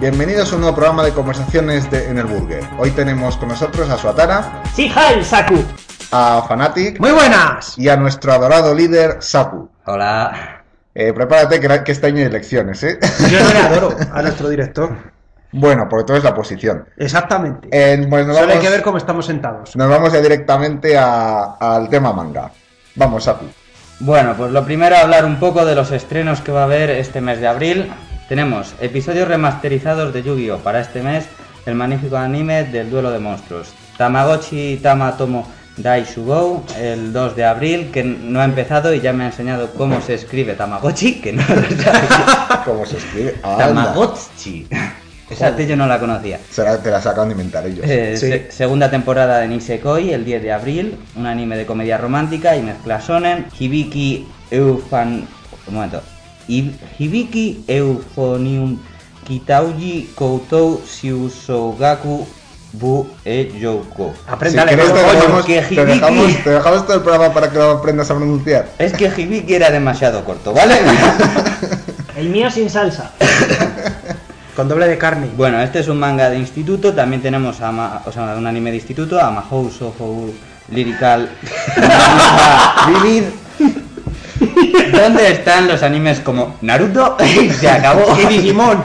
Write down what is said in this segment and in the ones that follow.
Bienvenidos a un nuevo programa de conversaciones de, en el Burger. Hoy tenemos con nosotros a Suatara, Sí, el Saku. a Fanatic Muy buenas. y a nuestro adorado líder Sapu. Hola. Eh, prepárate que, que este año hay elecciones, ¿eh? Yo no le adoro a nuestro director. bueno, porque todo es la posición. Exactamente. Eh, pues nos, Solo hay que ver cómo estamos sentados. nos vamos ya directamente a- al tema manga. Vamos, Sapu. Bueno, pues lo primero hablar un poco de los estrenos que va a haber este mes de abril. Tenemos episodios remasterizados de Yu-Gi-Oh! para este mes, el magnífico anime del duelo de monstruos. Tamagotchi Tama Tomo Dai Shugou, el 2 de abril, que no ha empezado y ya me ha enseñado cómo se escribe Tamagotchi, que no lo. ¿Cómo se escribe? Anda. Tamagotchi. Esa T yo no la conocía. Será, te la sacan de inventar ellos. Eh, Sí. se- segunda temporada de Nisekoi, el 10 de abril, un anime de comedia romántica y mezcla shonen. Hibiki Eufan... Un momento. Hi- Hibiki Euphonium Kitauji Koutou Shiusougaku Bu E Youko. Apréndale, si quieres, te dejamos, que te, Hibiki- dejamos, te dejamos todo el programa para que lo aprendas a pronunciar. Es que Hibiki era demasiado corto, ¿vale? El mío sin salsa. Con doble de carne. Bueno, este es un manga de instituto, también tenemos a Ma- o sea, un anime de instituto, Amahou Sohou Lyrical Vivid. ¿Dónde están los animes como Naruto? Y se acabó. Y Digimon.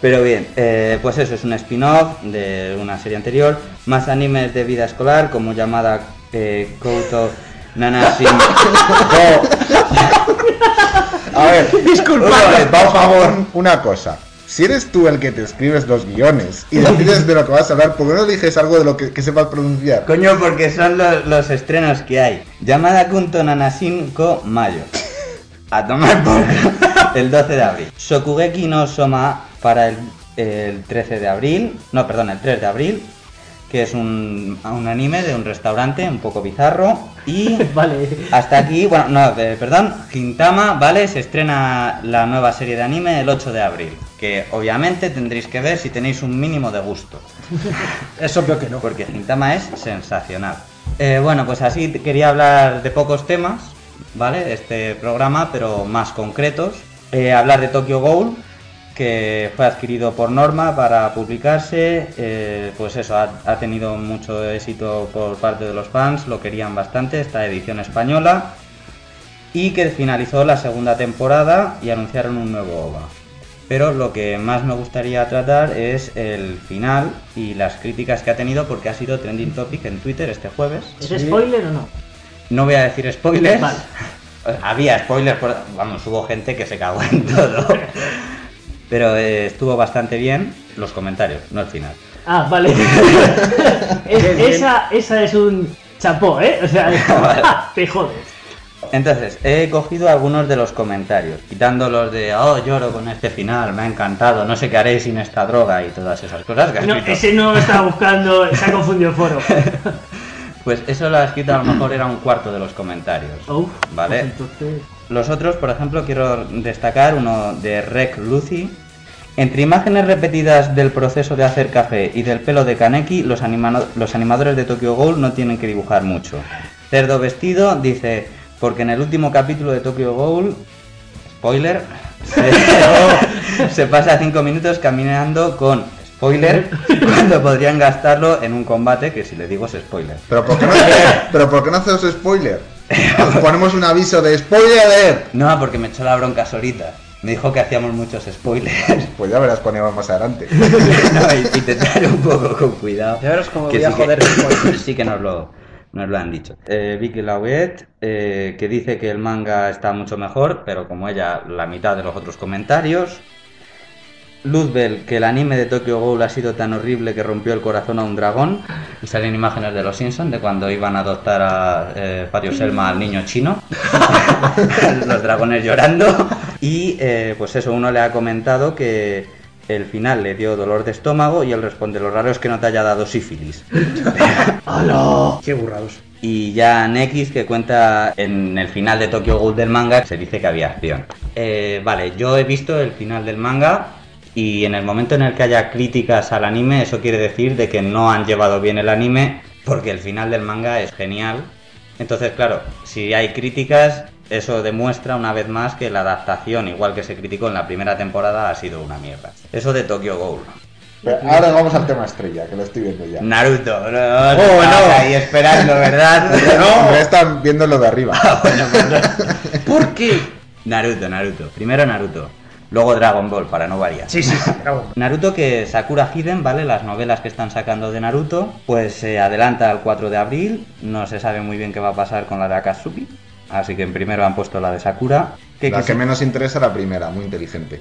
Pero bien, eh, pues eso es un spin-off de una serie anterior, más animes de vida escolar como llamada eh, Kouto Nanashin A ver, Disculpa. por favor, una cosa. Si eres tú el que te escribes los guiones y decides de lo que vas a hablar, ¿por qué no dices algo de lo que, que sepas pronunciar? Coño, porque son los, los estrenos que hay. Llamada Kunto Nanashin Ko Mayo. A tomar por culo. el 12 de abril. Shokugeki no Soma para el, el 13 de abril. No, perdón, el 3 de abril. Que es un, un anime de un restaurante un poco bizarro. Y Vale. hasta aquí, bueno, no, eh, perdón, Gintama, ¿vale? Se estrena la nueva serie de anime el 8 de abril. Que obviamente tendréis que ver si tenéis un mínimo de gusto. Es obvio que no. Porque Gintama es sensacional. Eh, bueno, pues así quería hablar de pocos temas, ¿vale? Este programa, pero más concretos. Eh, hablar de Tokyo Ghoul, que fue adquirido por Norma para publicarse. eh, pues eso, ha, ha tenido mucho éxito por parte de los fans, lo querían bastante, esta edición española. Y que finalizó la segunda temporada y anunciaron un nuevo OVA. Pero lo que más me gustaría tratar es el final y las críticas que ha tenido porque ha sido trending topic en Twitter este jueves. ¿Es Sí. spoiler o no? No voy a decir spoilers. Vale. Había spoilers, por- vamos, hubo gente que se cagó en todo. Pero eh, estuvo bastante bien los comentarios, no el final. Ah, vale. Es- esa, esa es un chapó, ¿eh? O sea, te jodes. Entonces, he cogido algunos de los comentarios, quitando los de, oh, lloro con este final, me ha encantado, no sé qué haré sin esta droga y todas esas cosas que No, escrito. ese no estaba buscando, se ha confundido el foro. Pues eso lo ha escrito a lo mejor era un cuarto de los comentarios. Uf, Vale. pues entonces... Los otros, por ejemplo, quiero destacar uno de Rec Lucy. Entre imágenes repetidas del proceso de hacer café y del pelo de Kaneki, los, animano- los animadores de Tokyo Ghoul no tienen que dibujar mucho. Cerdo Vestido dice, porque en el último capítulo de Tokyo Ghoul, spoiler, se, se pasa cinco minutos caminando con spoiler cuando podrían gastarlo en un combate que si le digo es spoiler. ¿Pero por qué no, pero por qué no hacemos spoiler? Nos ponemos un aviso de spoiler. No, porque me echó la bronca solita. Me dijo que hacíamos muchos spoilers. Pues ya verás cuando más adelante. no, y, y te trae un poco con cuidado. Ya verás cómo que voy a sí que- joder spoilers. sí que nos lo, nos lo han dicho. Eh, Vicky Lauet, eh, que dice que el manga está mucho mejor, pero como ella, la mitad de los otros comentarios. Luzbel, que el anime de Tokyo Ghoul ha sido tan horrible que rompió el corazón a un dragón. Y salen imágenes de los Simpsons de cuando iban a adoptar a eh, Fario Selma al niño chino. los dragones llorando. Y eh, pues eso, uno le ha comentado que el final le dio dolor de estómago y él responde, lo raro es que no te haya dado sífilis. Qué burrados. Y ya Nekis que cuenta en el final de Tokyo Ghoul del manga se dice que había acción. Eh, vale, yo he visto el final del manga y en el momento en el que haya críticas al anime eso quiere decir de que no han llevado bien el anime porque el final del manga es genial Entonces, claro, si hay críticas, eso demuestra una vez más que la adaptación, igual que se criticó en la primera temporada, ha sido una mierda. Eso de Tokyo Ghoul. Pero ahora vamos al tema estrella, que lo estoy viendo ya. Naruto, no, Oh, no. ahí esperando, ¿verdad? No, me están viendo lo de arriba. ¿Por qué? Naruto, Naruto. Primero Naruto, luego Dragon Ball, para no variar. Sí, sí, sí. Naruto que Sakura Hiden, ¿vale? Las novelas que están sacando de Naruto, pues se adelanta al 4 de abril, no se sabe muy bien qué va a pasar con la de Akatsuki, así que en primero han puesto la de Sakura. Que La quise- que menos interesa la primera, muy inteligente.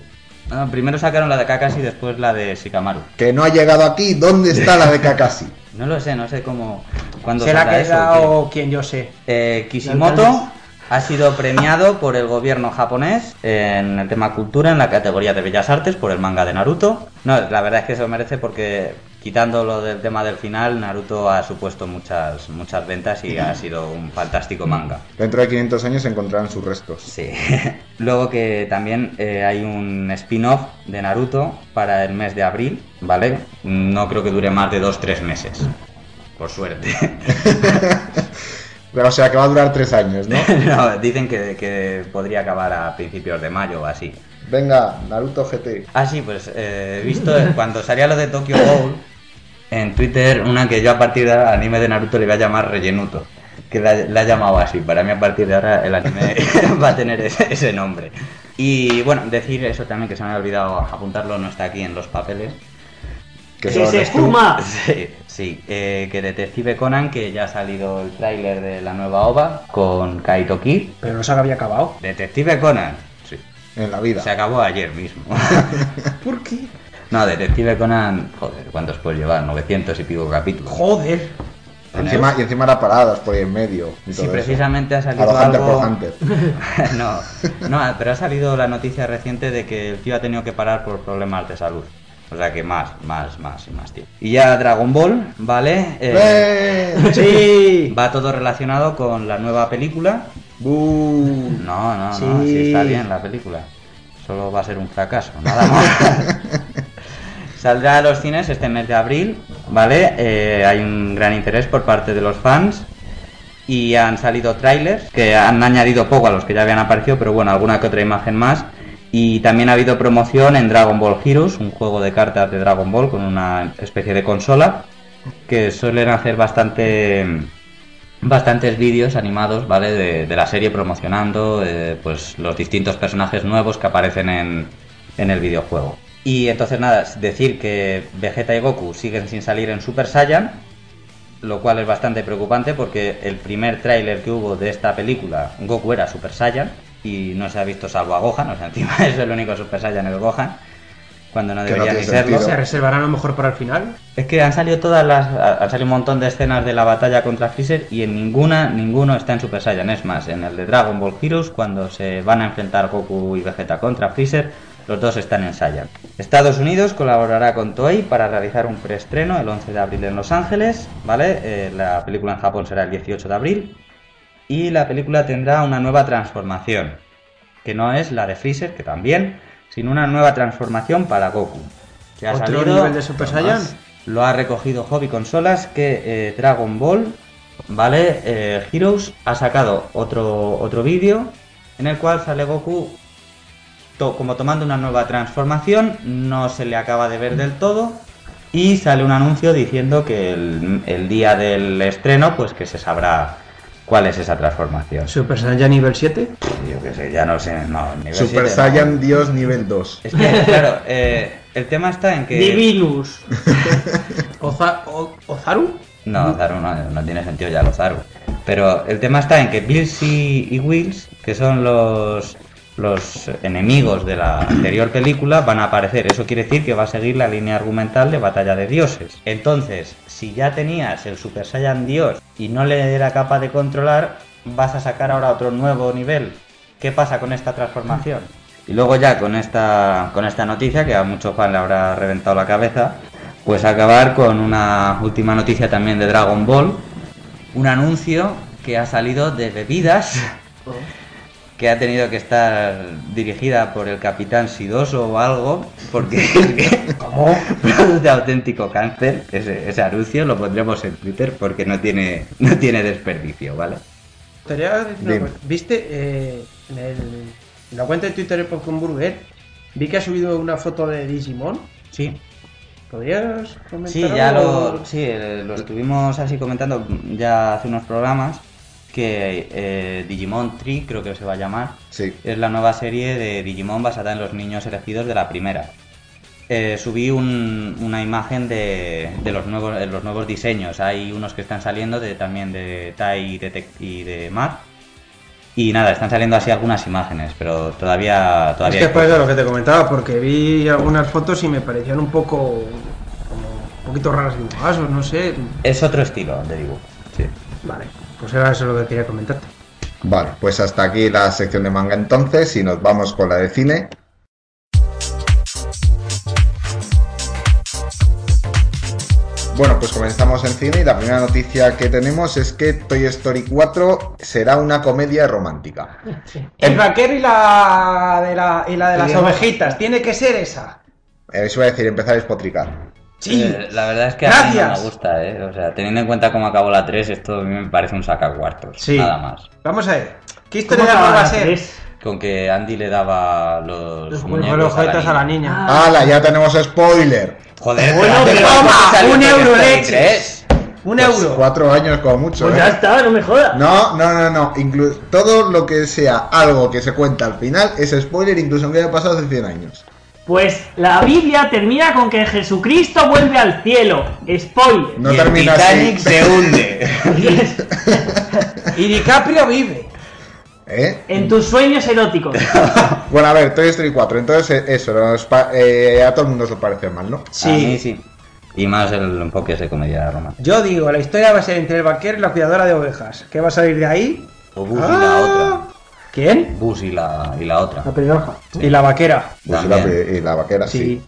Ah, primero sacaron la de Kakashi y después la de Shikamaru. Que no ha llegado aquí, ¿dónde está la de Kakashi? No lo sé, no sé cómo... ¿Cuándo ¿Se la ha saldrá eso, quedado quien yo sé? Eh, Kishimoto ha sido premiado por el gobierno japonés en el tema cultura en la categoría de bellas artes por el manga de Naruto. No, la verdad es que se lo merece porque quitando lo del tema del final, Naruto ha supuesto muchas muchas ventas y ha sido un fantástico manga. Dentro de 500 años se encontrarán sus restos. Sí. Luego que también eh, hay un spin-off de Naruto para el mes de abril, ¿vale? No creo que dure más de 2-3 meses. Por suerte. Pero, o sea, que va a durar tres años, ¿no? no, dicen que, que podría acabar a principios de mayo o así. Venga, Naruto GT. Ah, sí, pues eh, he visto eh, cuando salía lo de Tokyo Ghoul en Twitter, una que yo a partir de ahora al anime de Naruto le voy a llamar Rellenuto. Que la, la ha llamado así. Para mí a partir de ahora el anime va a tener ese, ese nombre. Y bueno, decir eso también que se me ha olvidado apuntarlo, no está aquí en los papeles. Que ¡Que son se fuma! Sí, sí eh, que Detective Conan, que ya ha salido el tráiler de la nueva OVA con Kaito Kid. Pero no se había acabado. Detective Conan, sí. En la vida. Se acabó ayer mismo. ¿Por qué? No, Detective Conan, joder, ¿cuántos puedes llevar? 900 y pico capítulos. Joder. Encima, y encima era paradas por ahí en medio. y Si todo precisamente ha salido A lo Hunter algo... por Hunter. no, no, pero ha salido la noticia reciente de que el tío ha tenido que parar por problemas de salud. O sea que más, más, más y más tiempo. Y ya Dragon Ball, ¿vale? Eh, ¡Eh! Sí. va todo relacionado con la nueva película. ¡Bu! No, no, no, sí está bien la película. Solo va a ser un fracaso, nada más. Saldrá a los cines este mes de abril, ¿vale? Eh, hay un gran interés por parte de los fans y han salido trailers que han añadido poco a los que ya habían aparecido, pero bueno, alguna que otra imagen más. Y también ha habido promoción en Dragon Ball Heroes, un juego de cartas de Dragon Ball con una especie de consola que suelen hacer bastante bastantes vídeos animados, ¿vale? De, la serie promocionando eh, pues los distintos personajes nuevos que aparecen en, en el videojuego. Y entonces nada, es decir que Vegeta y Goku siguen sin salir en Super Saiyan, lo cual es bastante preocupante porque el primer tráiler que hubo de esta película, Goku era Super Saiyan y no se ha visto salvo a Gohan, o sea, encima es el único Super Saiyan el Gohan, cuando no debería ni serlo. ¿Se reservarán a lo mejor para el final? Es que han salido todas las. Han salido un montón de escenas de la batalla contra Freezer y en ninguna, ninguno está en Super Saiyan. Es más, en el de Dragon Ball Heroes, cuando se van a enfrentar Goku y Vegeta contra Freezer, los dos están en Saiyan. Estados Unidos colaborará con Toei para realizar un preestreno el 11 de abril en Los Ángeles, ¿vale? Eh, la película en Japón será el 18 de abril. Y la película tendrá una nueva transformación, que no es la de Freezer, que también, sino una nueva transformación para Goku. Que ha ¿Otro salido- nivel de Super Saiyan? lo ha recogido Hobby Consolas que eh, Dragon Ball, ¿vale? Eh, Heroes ha sacado otro, otro vídeo en el cual sale Goku to- como tomando una nueva transformación, no se le acaba de ver del todo y sale un anuncio diciendo que el, el día del estreno pues que se sabrá cuál es esa transformación. ¿Super Saiyan nivel 7? Yo qué sé, ya no sé, no, nivel Super 7 no. Saiyan Dios nivel 2. Es que, claro, eh, el tema está en que... Divinus. Oza- o- ¿Ozaru? No, Zaru no, no tiene sentido ya lo Zaru. Pero el tema está en que Bills y, y Wills, que son los, los enemigos de la anterior película, van a aparecer. Eso quiere decir que va a seguir la línea argumental de Batalla de Dioses. Entonces, si ya tenías el Super Saiyan Dios y no le era capaz de controlar, vas a sacar ahora otro nuevo nivel. ¿Qué pasa con esta transformación? Y luego ya con esta, con esta noticia, que a muchos fans le habrá reventado la cabeza, pues acabar con una última noticia también de Dragon Ball. Un anuncio que ha salido de bebidas que ha tenido que estar dirigida por el capitán Sidoso o algo, porque ¿Cómo? produce auténtico cáncer. Ese, ese anuncio lo pondremos en Twitter porque no tiene, no tiene desperdicio, ¿vale? cosa. ¿Viste eh, en, el- en la cuenta de Twitter de Popcorn Burger? Vi que ha subido una foto de Digimon. Sí. ¿Podrías comentar Sí, ya algo? lo, sí, eh, lo estuvimos así comentando ya hace unos programas que eh, Digimon Tree, creo que se va a llamar, Sí. es la nueva serie de Digimon basada en los niños elegidos de la primera. Eh, subí un- una imagen de, de los nuevos de los nuevos diseños. Hay unos que están saliendo de, también de Tai y de, y de Mar. Y nada, están saliendo así algunas imágenes, pero todavía Es todavía que hay es por lo que te comentaba, porque vi algunas fotos y me parecían un poco. como un poquito raras dibujadas, o no sé. es otro estilo de dibujo. Sí. Vale, pues era eso lo que quería comentarte. Vale, pues hasta aquí la sección de manga entonces y nos vamos con la de cine. Bueno, pues comenzamos en cine y la primera noticia que tenemos es que Toy Story 4 será una comedia romántica. El vaquero y la de, la, y la de las ovejitas, tiene que ser esa. Eso iba a decir, empezar a despotricar. Sí, Eh, la verdad es que a mí no Gracias. me gusta, ¿eh? O sea, teniendo en cuenta cómo acabó la 3, esto a mí me parece un sacacuartos. Sí. Nada más. vamos a ver. ¿Qué ¿Cómo historia va a la ser? Con que Andy le daba los, Los muñecos Los a la a la niña. Ah. ¡Hala! Ya tenemos spoiler. Joder, Bueno, pero toma, un euro leches. 3. Un Pues euro. Cuatro años como mucho. Pues ¿eh? ya está, no me jodas. No, no, no, no. Inclu- todo lo que sea algo que se cuenta al final es spoiler, incluso aunque haya pasado hace 100 años. Pues la Biblia termina con que Jesucristo vuelve al cielo. Spoiler. No y el termina Titanic así. se hunde. Y DiCaprio vive. ¿Eh? en tus sueños eróticos. Bueno, a ver, Toy Story 4. Entonces, eh, eso, eh, a todo el mundo os lo parece mal, ¿no? Mí sí. Y más el enfoque de comedia romántica. Yo digo, la historia va a ser entre el vaquero y la cuidadora de ovejas. ¿Qué va a salir de ahí? O Ah. otra. ¿Quién? Bus y la, y la otra. La pelirroja. Y la vaquera. Pues y la, También. y la vaquera, sí.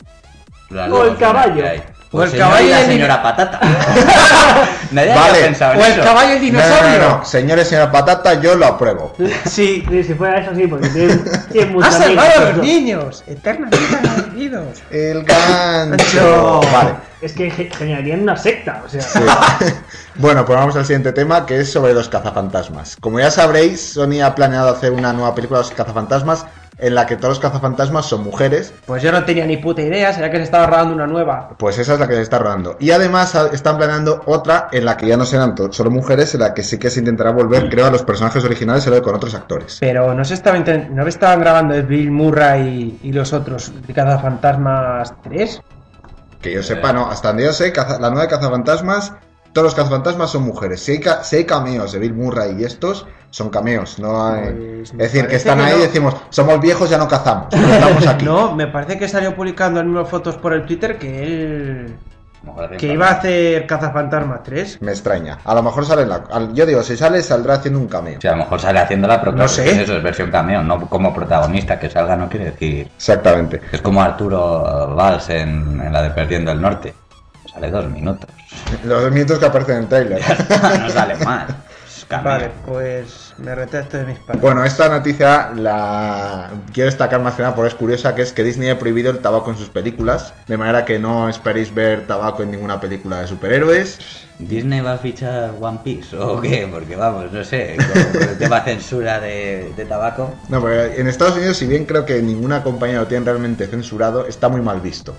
O el caballo. que hay. O el señor caballo y la señora Patata. Nadie Vale. había pensado en O el eso. caballo y el No, no, dinosaurio. no, no. Señores, señora Patata, yo lo apruebo. Sí. Sí, si fuera eso sí, porque tiene, tiene muchos ¡Ha salvado a los niños! ¡Eternamente agradecidos! El gancho. Gancho. Vale. Es que ge- generarían una secta, o sea. Sí. bueno, pues vamos al siguiente tema que es sobre los cazafantasmas. Como ya sabréis, Sony ha planeado hacer una nueva película de los cazafantasmas en la que todos los cazafantasmas son mujeres. Pues yo no tenía ni puta idea, será que se estaba rodando una nueva. Pues esa es la que se está rodando. Y además están planeando otra en la que ya no serán solo mujeres, en la que sí que se intentará volver, creo, a los personajes originales, pero con otros actores. Pero no se estaba no estaban grabando el Bill Murray y, y los otros de Cazafantasmas 3. Que yo sepa, no. Hasta donde yo sé, caza- la nueva de cazafantasmas, todos los cazafantasmas son mujeres. Si hay, ca- si hay cameos de Bill Murray y estos, son cameos. No hay- Pues, es decir, que están que ahí no. y decimos, somos viejos, ya no cazamos. estamos aquí. No, me parece que salió publicando en unas fotos por el Twitter que él mejor que iba a hacer Cazafantasmas 3. Me extraña. A lo mejor sale en la. al- Yo digo, si sale, saldrá haciendo un cameo. Sí, a lo mejor sale haciéndola, pero No claro, sé. es eso es versión cameo, no como protagonista. Que salga no quiere decir. Exactamente. Es como Arturo Valls en, en la de Perdiendo el Norte. Sale dos minutos. Los dos minutos que aparecen en el trailer. no sale mal. Es cameo. Vale, pues me retracto de mis palabras. Bueno, esta noticia la quiero destacar más que nada porque es curiosa, que es que Disney ha prohibido el tabaco en sus películas, de manera que no esperéis ver tabaco en ninguna película de superhéroes. ¿Disney va a fichar One Piece o qué? Porque vamos, no sé, con el tema censura de, de tabaco. No, porque en Estados Unidos, si bien creo que ninguna compañía lo tiene realmente censurado, está muy mal visto.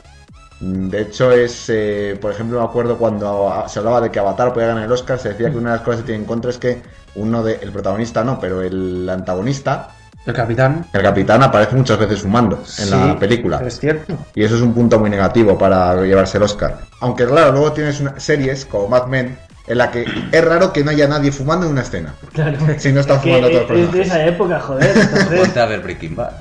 Mm, De hecho, es, eh, por ejemplo, me acuerdo cuando se hablaba de que Avatar podía ganar el Oscar, se decía que una de las cosas que tiene en contra es que uno de, el protagonista no, pero el antagonista, El capitán. el capitán, aparece muchas veces fumando en Sí, la película. Es cierto. Y eso es un punto muy negativo para llevarse el Oscar. Aunque claro, luego tienes una- series como Mad Men en la que es raro que no haya nadie fumando en una escena. Claro. Si no están Es que fumando todos los es de esa época, joder. Entonces, a ver Breaking Bad.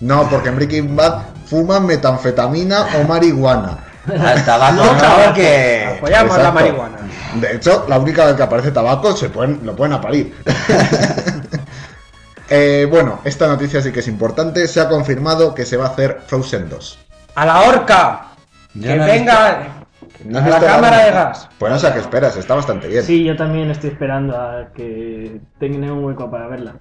No, porque en Breaking Bad fuman metanfetamina o marihuana. Al tabaco No, no, tabaco. que... Apoyamos la marihuana. De hecho, la única vez que aparece tabaco se pueden, lo pueden aparir. Eh, bueno, esta noticia sí que es importante. Se ha confirmado que se va a hacer Frozen 2. ¡A la horca! Yo que no venga ¿No a la cámara de gas. Pues no sé a qué esperas, está bastante bien. sí, yo también estoy esperando a que tengan un hueco para verla.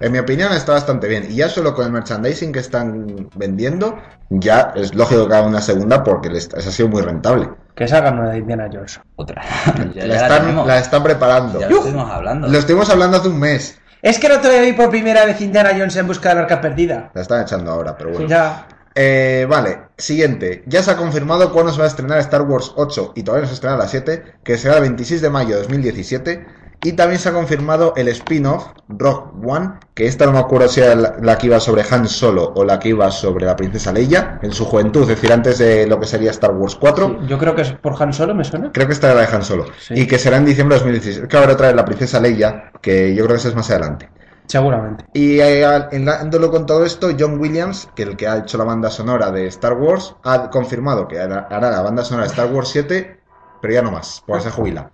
En mi opinión está bastante bien. Y ya solo con el merchandising que están vendiendo, ya es lógico que haga una segunda porque les, les ha sido muy rentable. Que salga una de Indiana Jones. Otra. Ya, la, ya están, tenemos. la están preparando. Ya lo estuvimos hablando. Lo estuvimos hablando hace un mes. Es que el otro día vi por primera vez Indiana Jones en busca de la arca perdida. La están echando ahora, pero bueno. Ya. Eh, vale, siguiente. Ya se ha confirmado cuándo se va a estrenar Star Wars 8 y todavía no se estrena la 7, que será el 26 de mayo de 2017. Y también se ha confirmado el spin-off Rock One, que esta no me acuerdo si era la, la que iba sobre Han Solo o la que iba sobre la princesa Leia en su juventud, es decir, antes de lo que sería Star Wars 4. Yo creo que es por Han Solo, ¿me suena? Creo que esta era la de Han Solo. Sí. Y que será en diciembre de 2016. Es que ahora trae la princesa Leia, que yo creo que esa es más adelante. Seguramente. Y eh, enlazándolo con todo esto, John Williams, que el que ha hecho la banda sonora de Star Wars, ha confirmado que hará, la banda sonora de Star Wars 7, pero ya no más, porque se jubila.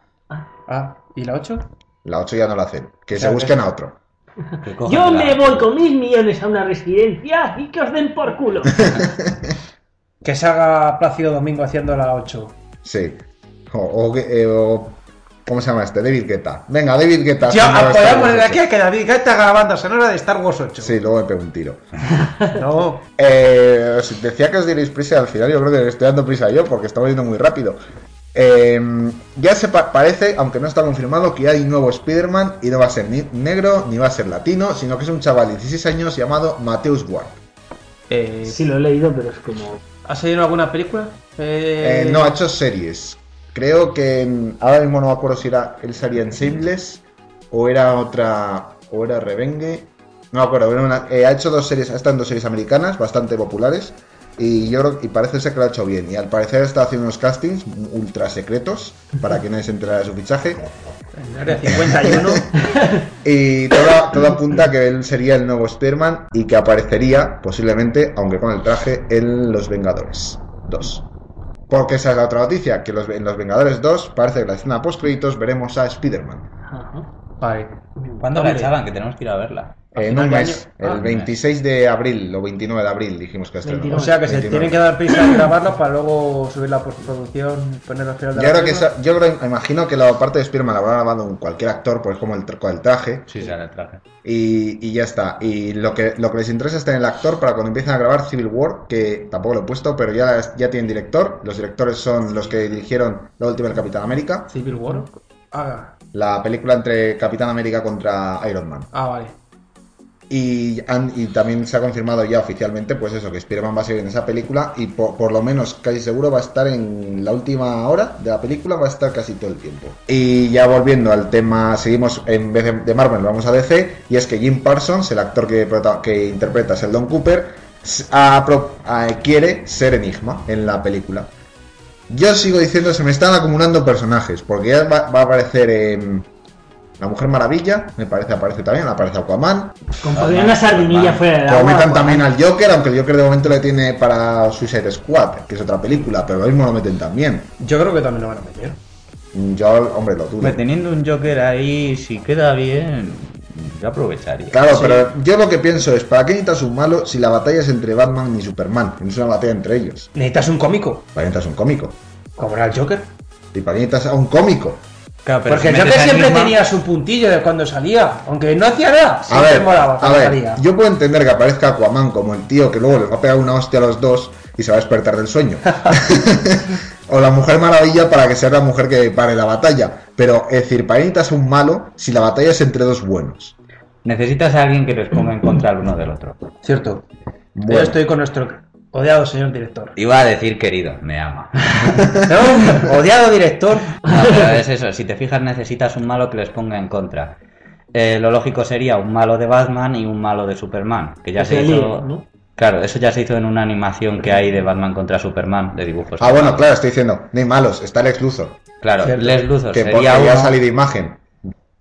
Ah, ¿y la 8? La 8 ya no la hacen, que se Claro. busquen a otro. Yo la- me voy con mis millones a una residencia y que os den por culo. Que salga Plácido Domingo haciendo la 8. Sí. O, eh, o- ¿Cómo se llama este? David Guetta. Venga, David Guetta. Podemos Wars poner aquí 8. a que David Guetta haga la banda sonora de Star Wars 8. Sí, luego me pego un tiro. No. Eh, os decía que os diréis prisa al final, yo creo que le estoy dando prisa yo porque estamos yendo muy rápido. Eh, ya se pa- parece, aunque no está confirmado, que hay un nuevo Spider-Man y no va a ser ni negro ni va a ser latino, sino que es un chaval de 16 años llamado Mateus Ward. Eh, Sí, lo he leído, pero es como. ¿Has salido en alguna película? Eh, Eh, no, ha hecho series. Creo que en- ahora mismo no me acuerdo si era él salía en Shameless o era otra o era Revenge. No me acuerdo. era una- eh, ha hecho dos series, ha estado en dos series americanas bastante populares y yo creo y parece ser que lo ha hecho bien. Y al parecer está haciendo unos castings ultra secretos para que nadie se enterara de su fichaje. En área 51. Y todo, todo apunta a que él sería el nuevo Spider-Man y que aparecería posiblemente, aunque con el traje, en Los Vengadores 2. Porque esa es la otra noticia, que los, en Los Vengadores 2 parece que en la escena post créditos veremos a Spider-Man. Ajá. Vale. ¿Cuándo la echaban? Que tenemos que ir a verla. A En un mes, año. el Ah, 26 de abril o 29 de abril dijimos que estrenó. 29. O sea que se 29. tienen que dar prisa en grabarlo para luego subir la postproducción, poner al final de Yo la creo que esa- yo creo, imagino que la parte de Spider-Man la habrá grabado un cualquier actor, pues como el, con el traje, Sí, sale el traje. Y, y ya está. Y lo que, lo que les interesa es tener el actor para cuando empiecen a grabar Civil War, que tampoco lo he puesto, pero ya, ya tienen director. Los directores son los que dirigieron la última del Capitán América, Civil War. Ah, la película entre Capitán América contra Iron Man. ah, vale. Y, también se ha confirmado ya oficialmente, pues eso, que Spider-Man va a seguir en esa película y por, lo menos casi seguro va a estar en la última hora de la película, va a estar casi todo el tiempo. Y ya volviendo al tema, seguimos en vez de, Marvel, vamos a DC, y es que Jim Parsons, el actor que, interpreta a Sheldon Cooper, quiere ser Enigma en la película. Yo sigo diciendo, se me están acumulando personajes, porque ya va, a aparecer em, la Mujer Maravilla, me parece, aparece también, aparece Aquaman, Con una sardinilla fuera del como agua. metan también al Joker, aunque el Joker de momento le tiene para Suicide Squad, que es otra película, pero lo mismo lo meten también. Yo creo que también lo van a meter. Yo, hombre, lo dudo. Teniendo un Joker ahí, si queda bien, yo aprovecharía. Claro, Sí. pero yo lo que pienso es, ¿para qué necesitas un malo si la batalla es entre Batman y Superman? No es una batalla entre ellos. Necesitas un cómico. ¿Para qué necesitas un cómico? Como era el Joker. ¿Y para qué necesitas a un cómico? Claro, pero Porque si el Joker siempre tenía su puntillo de cuando salía. Aunque no hacía nada, A siempre ver, molaba a cuando ver, salía. yo puedo entender que aparezca Aquaman como el tío que luego les va a pegar una hostia a los dos y se va a despertar del sueño. o la Mujer Maravilla para que sea la mujer que pare la batalla. Pero, es decir, para necesitas un malo si la batalla es entre dos buenos. Necesitas a alguien que les ponga en contra el uno del otro. Cierto. Bueno. Yo estoy con nuestro odiado señor director. Iba a decir querido, me ama. ¿No? odiado director. No, pero es eso, si te fijas necesitas un malo que les ponga en contra. Eh, lo lógico sería un malo de Batman y un malo de Superman, que ya se hizo... ¿no? Claro, eso ya se hizo en una animación que hay de Batman contra Superman, de dibujos. Ah, bueno, claro, estoy diciendo, no hay malos, está Lex Luthor. Claro, Cierto. Les Luthor Que sería uno, salido imagen.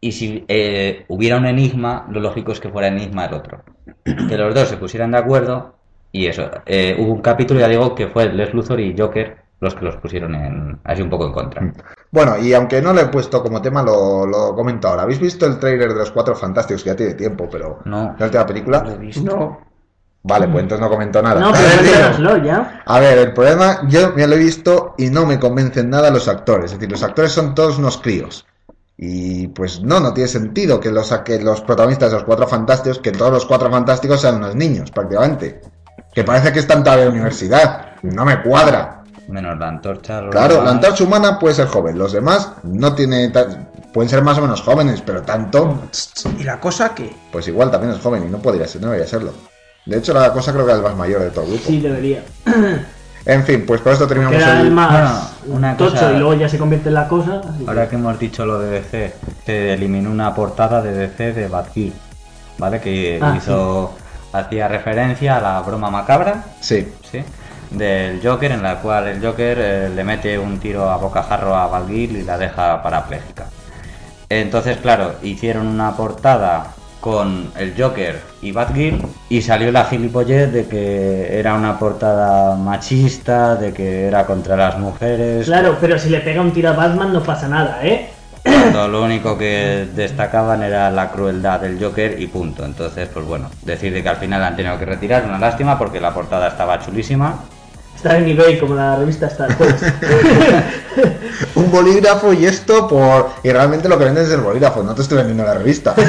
y si eh, hubiera un enigma, lo lógico es que fuera enigma el otro. Que los dos se pusieran de acuerdo y eso. eh, hubo un capítulo, ya digo, que fue Les Luthor y Joker los que los pusieron en, así un poco en contra. Bueno, y aunque no lo he puesto como tema, lo, lo comento ahora. ¿Habéis visto el tráiler de los Cuatro Fantásticos? Que ya tiene tiempo, pero... No. ¿La última película? Lo he visto. No. Vale, pues entonces no comento nada. No, A pero ya. A ver, el problema, yo ya lo he visto y no me convencen nada los actores. Es decir, los actores son todos unos críos. Y pues no, no tiene sentido que los, que los protagonistas de los cuatro fantásticos, que todos los cuatro fantásticos sean unos niños, prácticamente. Que parece que todavía en la universidad. No me cuadra. Menos la antorcha. Claro, la antorcha humana puede ser joven, los demás no tiene pueden ser más o menos jóvenes, pero tanto, ¿Y la cosa que pues igual también es joven y no podría ser, no debería serlo. De hecho, la cosa creo que es el más mayor de todo el grupo. Sí, debería. En fin, pues con esto terminamos era el el... más Bueno, una tocho cosa- y luego ya se convierte en la cosa. Ahora que hemos dicho lo de DC, se eliminó una portada de DC de Batgirl, ¿vale? Que Ah, hizo, hacía referencia a la broma macabra, Sí, ¿sí? Del Joker, en la cual el Joker eh, le mete un tiro a bocajarro a Batgirl y la deja parapléjica. Entonces, claro, hicieron una portada con el Joker y Batgirl y salió la gilipollez de que era una portada machista, de que era contra las mujeres, Claro, pero si le pega un tiro a Batman no pasa nada, ¿eh? Cuando lo único que destacaban era la crueldad del Joker y punto. Entonces, pues bueno, decir de que al final han tenido que retirar, una lástima porque la portada estaba chulísima. Está en eBay como la revista Star un bolígrafo y esto por... Y realmente lo que venden es el bolígrafo, no te estoy vendiendo la revista.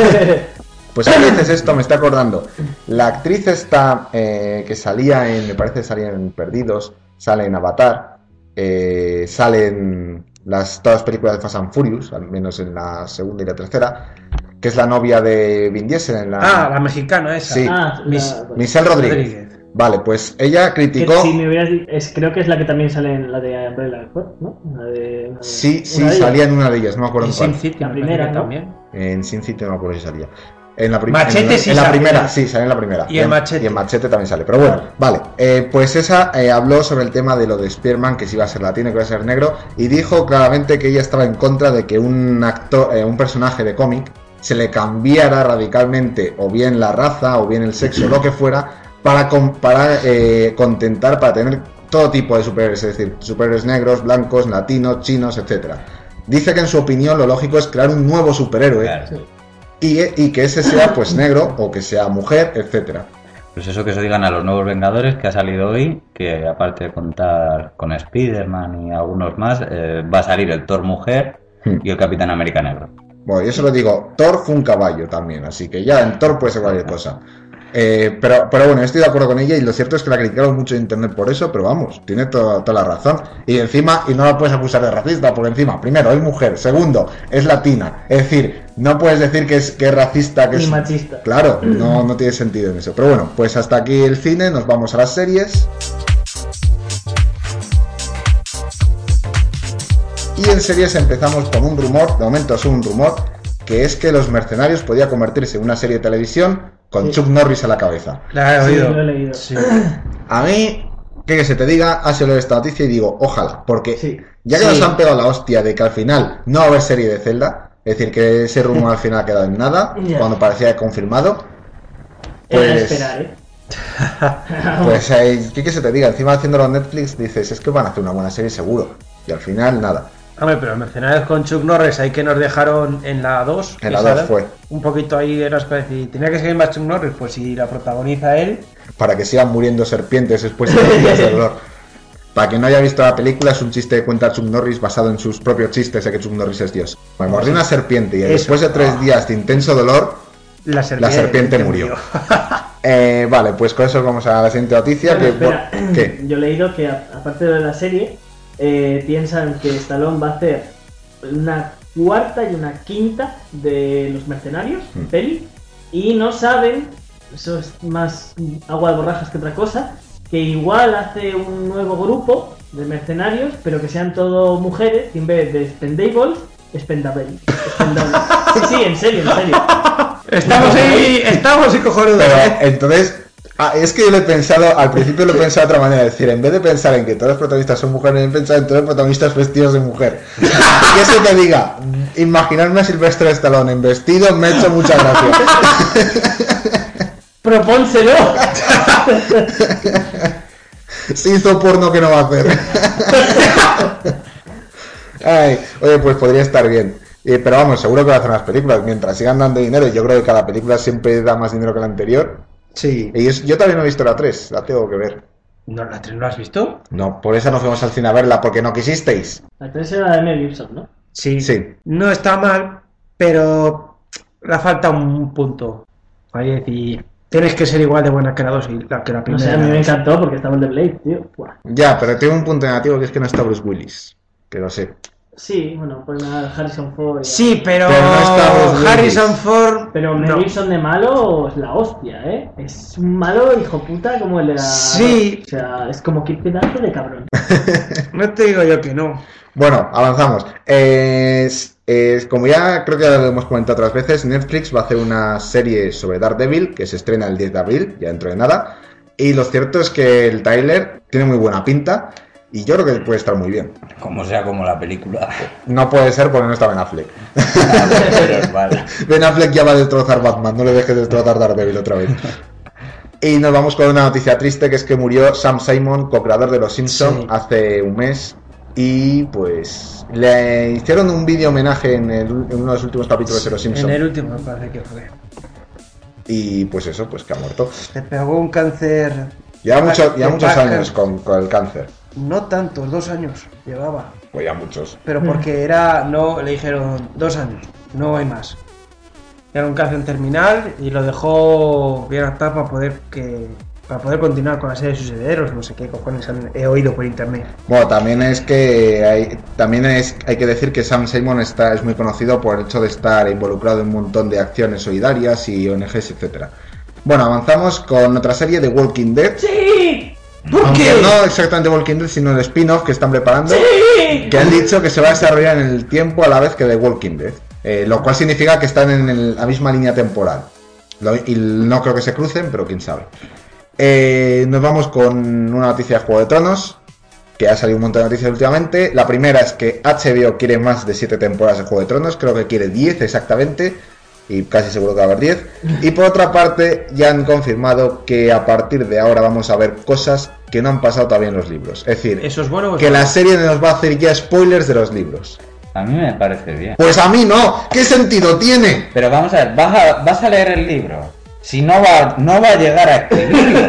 Pues que dices esto, me está acordando. La actriz esta eh, que salía en, me parece que salía en Perdidos, sale en Avatar, eh, sale en las, todas las películas de Fast and Furious, al menos en la segunda y la tercera, que es la novia de Vin Diesel en la... Ah, la mexicana esa. Sí. ah, Miss- la- Michelle Rodríguez. Vale, pues ella que criticó... si me hubieras di- es, creo que es la que también sale en la de Umbrella ¿no? La de, una de- Sí, sí, salía en una de ellas, no me acuerdo en cuál. Sin City, La me primera, también. En Sin City no me acuerdo si salía. En la, prim- Machete en la, sí en la primera, sí, sale en la primera. Y en Machete. Y en Machete también sale. Pero bueno, vale. Eh, pues esa eh, habló sobre el tema de lo de Spearman, que si iba a ser latino, que iba a ser negro, y dijo claramente que ella estaba en contra de que un actor, eh, un personaje de cómic se le cambiara radicalmente o bien la raza o bien el sexo, lo que fuera, para, con- para eh, contentar, para tener todo tipo de superhéroes, es decir, superhéroes negros, blancos, latinos, chinos, etcétera. Dice que en su opinión lo lógico es crear un nuevo superhéroe Claro. Y, y que ese sea pues negro o que sea mujer, etcétera. Pues eso que se digan a los nuevos Vengadores que ha salido hoy, que aparte de contar con Spider-Man y algunos más, eh, va a salir el Thor mujer Hmm. y el Capitán América negro. Bueno, yo se lo digo, Thor fue un caballo también, así que ya en Thor puede ser cualquier cosa. Eh, pero, pero bueno, estoy de acuerdo con ella y lo cierto es que la criticaron mucho en internet por eso, pero vamos, tiene toda, toda la razón. Y encima, y no la puedes acusar de racista, porque encima, primero, es mujer, segundo, es latina. Es decir, no puedes decir que es, que es racista, que Y es... machista. Claro, no, no tiene sentido en eso. Pero bueno, pues hasta aquí el cine, nos vamos a las series. Y en series empezamos con un rumor, de momento es un rumor, que es que Los Mercenarios podía convertirse en una serie de televisión con Sí. Chuck Norris a la cabeza. La he Sí, oído. lo he leído. Sí. A mí, que se te diga, ha sido esta noticia y digo, ojalá, porque Sí. ya que Sí. nos han pegado la hostia de que al final no va a haber serie de Zelda, es decir, que ese rumor al final ha quedado en nada, Ya. cuando parecía confirmado, Era Pues- esperar, ¿eh? Pues, eh, ¿qué que se te diga? Encima haciéndolo en Netflix dices, es que van a hacer una buena serie seguro. Y al final, nada. Hombre, pero Mercenarios con Chuck Norris, ahí que nos dejaron en la 2. En la esa, 2 fue. Un poquito ahí era para decir, tenía que seguir más Chuck Norris, pues si la protagoniza él, Para que sigan muriendo serpientes después de los días de dolor. Para quien no haya visto la película, es un chiste que cuenta Chuck Norris basado en sus propios chistes de que Chuck Norris es Dios. Me mordió una serpiente y Eso. después de tres días de intenso dolor, la serpiente, la serpiente murió. Eh, vale, pues con eso vamos a la siguiente noticia. Bueno, que. Yo he leído que a- aparte de la serie, eh, piensan que Stallone va a hacer una cuarta y una quinta de los mercenarios, Mm. peli, y no saben, eso es más agua de borrajas que otra cosa, que igual hace un nuevo grupo de mercenarios, pero que sean todo mujeres, y en vez de Spendables, Spendables. Spendables. Sí, sí, en serio, en serio. Estamos ahí, estamos ahí cojonudos. Pero ¿eh? entonces, ah, es que yo lo he pensado, al principio lo he pensado de otra manera, es decir, en vez de pensar en que todos los protagonistas son mujeres, he pensado en todos los protagonistas vestidos de mujer. que eso te diga, imaginarme a Silvestre Stallone en vestido me ha hecho mucha gracia. Propónselo. Se hizo porno que no va a hacer. Ay, oye, pues podría estar bien. Eh, pero vamos, seguro que va a hacer unas películas. Mientras sigan dando dinero, yo creo que cada película siempre da más dinero que la anterior. Sí. Y es- yo también no he visto la 3, la tengo que ver. ¿No, ¿La 3 no la has visto? No, por eso no fuimos al cine a verla, porque no quisisteis. La tres era de Mel Gibson, ¿no? Sí. Sí. No está mal, pero le falta un punto. Ahí decir, tienes que ser igual de buena que la 2 y la que la No primera. sé, a mí me encantó porque estaba el de Blade, tío. Buah. Ya, pero tiene un punto negativo que es que no está Bruce Willis. Que lo sé. Sí, bueno, pues nada, Harrison Ford. ya. Sí, pero, Pero no está Bruce Willis. Harrison Ford. Pero Mel no. Gibson de malo es la hostia, ¿eh? Es un malo hijo puta como el de la. Sí. O sea, es como que pedazo de cabrón. No te digo yo que no. Bueno, avanzamos. Es, es- como ya creo que ya lo hemos comentado otras veces, Netflix va a hacer una serie sobre Daredevil que se estrena el 10 de abril, ya dentro de nada. Y lo cierto es que el trailer tiene muy buena pinta y yo creo que puede estar muy bien. Como sea como la película. No puede ser porque no está Ben Affleck. Pero vale. Ben Affleck ya va a destrozar Batman, no le dejes destrozar Daredevil otra vez. Y nos vamos con una noticia triste que es que murió Sam Simon, co-creador de Los Simpsons, Sí. hace un mes. Y pues le hicieron un vídeo homenaje en, el- en uno de los últimos capítulos de Los En Simpsons. el último me parece que fue. Y pues eso, pues que ha muerto. Se pegó un cáncer. Lleva, mucho, lleva muchos años con, con el cáncer. No tantos, dos años llevaba. Pues ya muchos. Pero porque era, no, le dijeron dos años, no hay más. Era un cáncer terminal y lo dejó bien apta para poder que para poder continuar con la serie de sus herederos, no sé qué cojones han- he oído por internet. Bueno, también es que hay, también es, hay que decir que Sam Simon está, es muy conocido por el hecho de estar involucrado en un montón de acciones solidarias y ONGs, etcétera. Bueno, avanzamos con otra serie de Walking Dead. ¡Sí! ¿Por Aunque qué? no exactamente Walking Dead, sino el spin-off que están preparando. ¡Sí! Que han dicho que se va a desarrollar en el tiempo a la vez que The Walking Dead. Eh, lo cual significa que están en el- la misma línea temporal. Lo- y no creo que se crucen, pero quién sabe. Eh, nos vamos con una noticia de Juego de Tronos. Que ha salido un montón de noticias últimamente. La primera es que HBO quiere más de 7 temporadas de Juego de Tronos. Creo que quiere 10 exactamente. Y casi seguro que va a haber 10. Y por otra parte, ya han confirmado que a partir de ahora vamos a ver cosas que no han pasado todavía en los libros. Es decir, ¿Eso es bueno que la serie nos va a hacer ya spoilers de los libros. A mí me parece bien. Pues a mí no. ¿Qué sentido tiene? Pero vamos a ver, vas a, vas a leer el libro. Si no va, no va a llegar a escribirlo.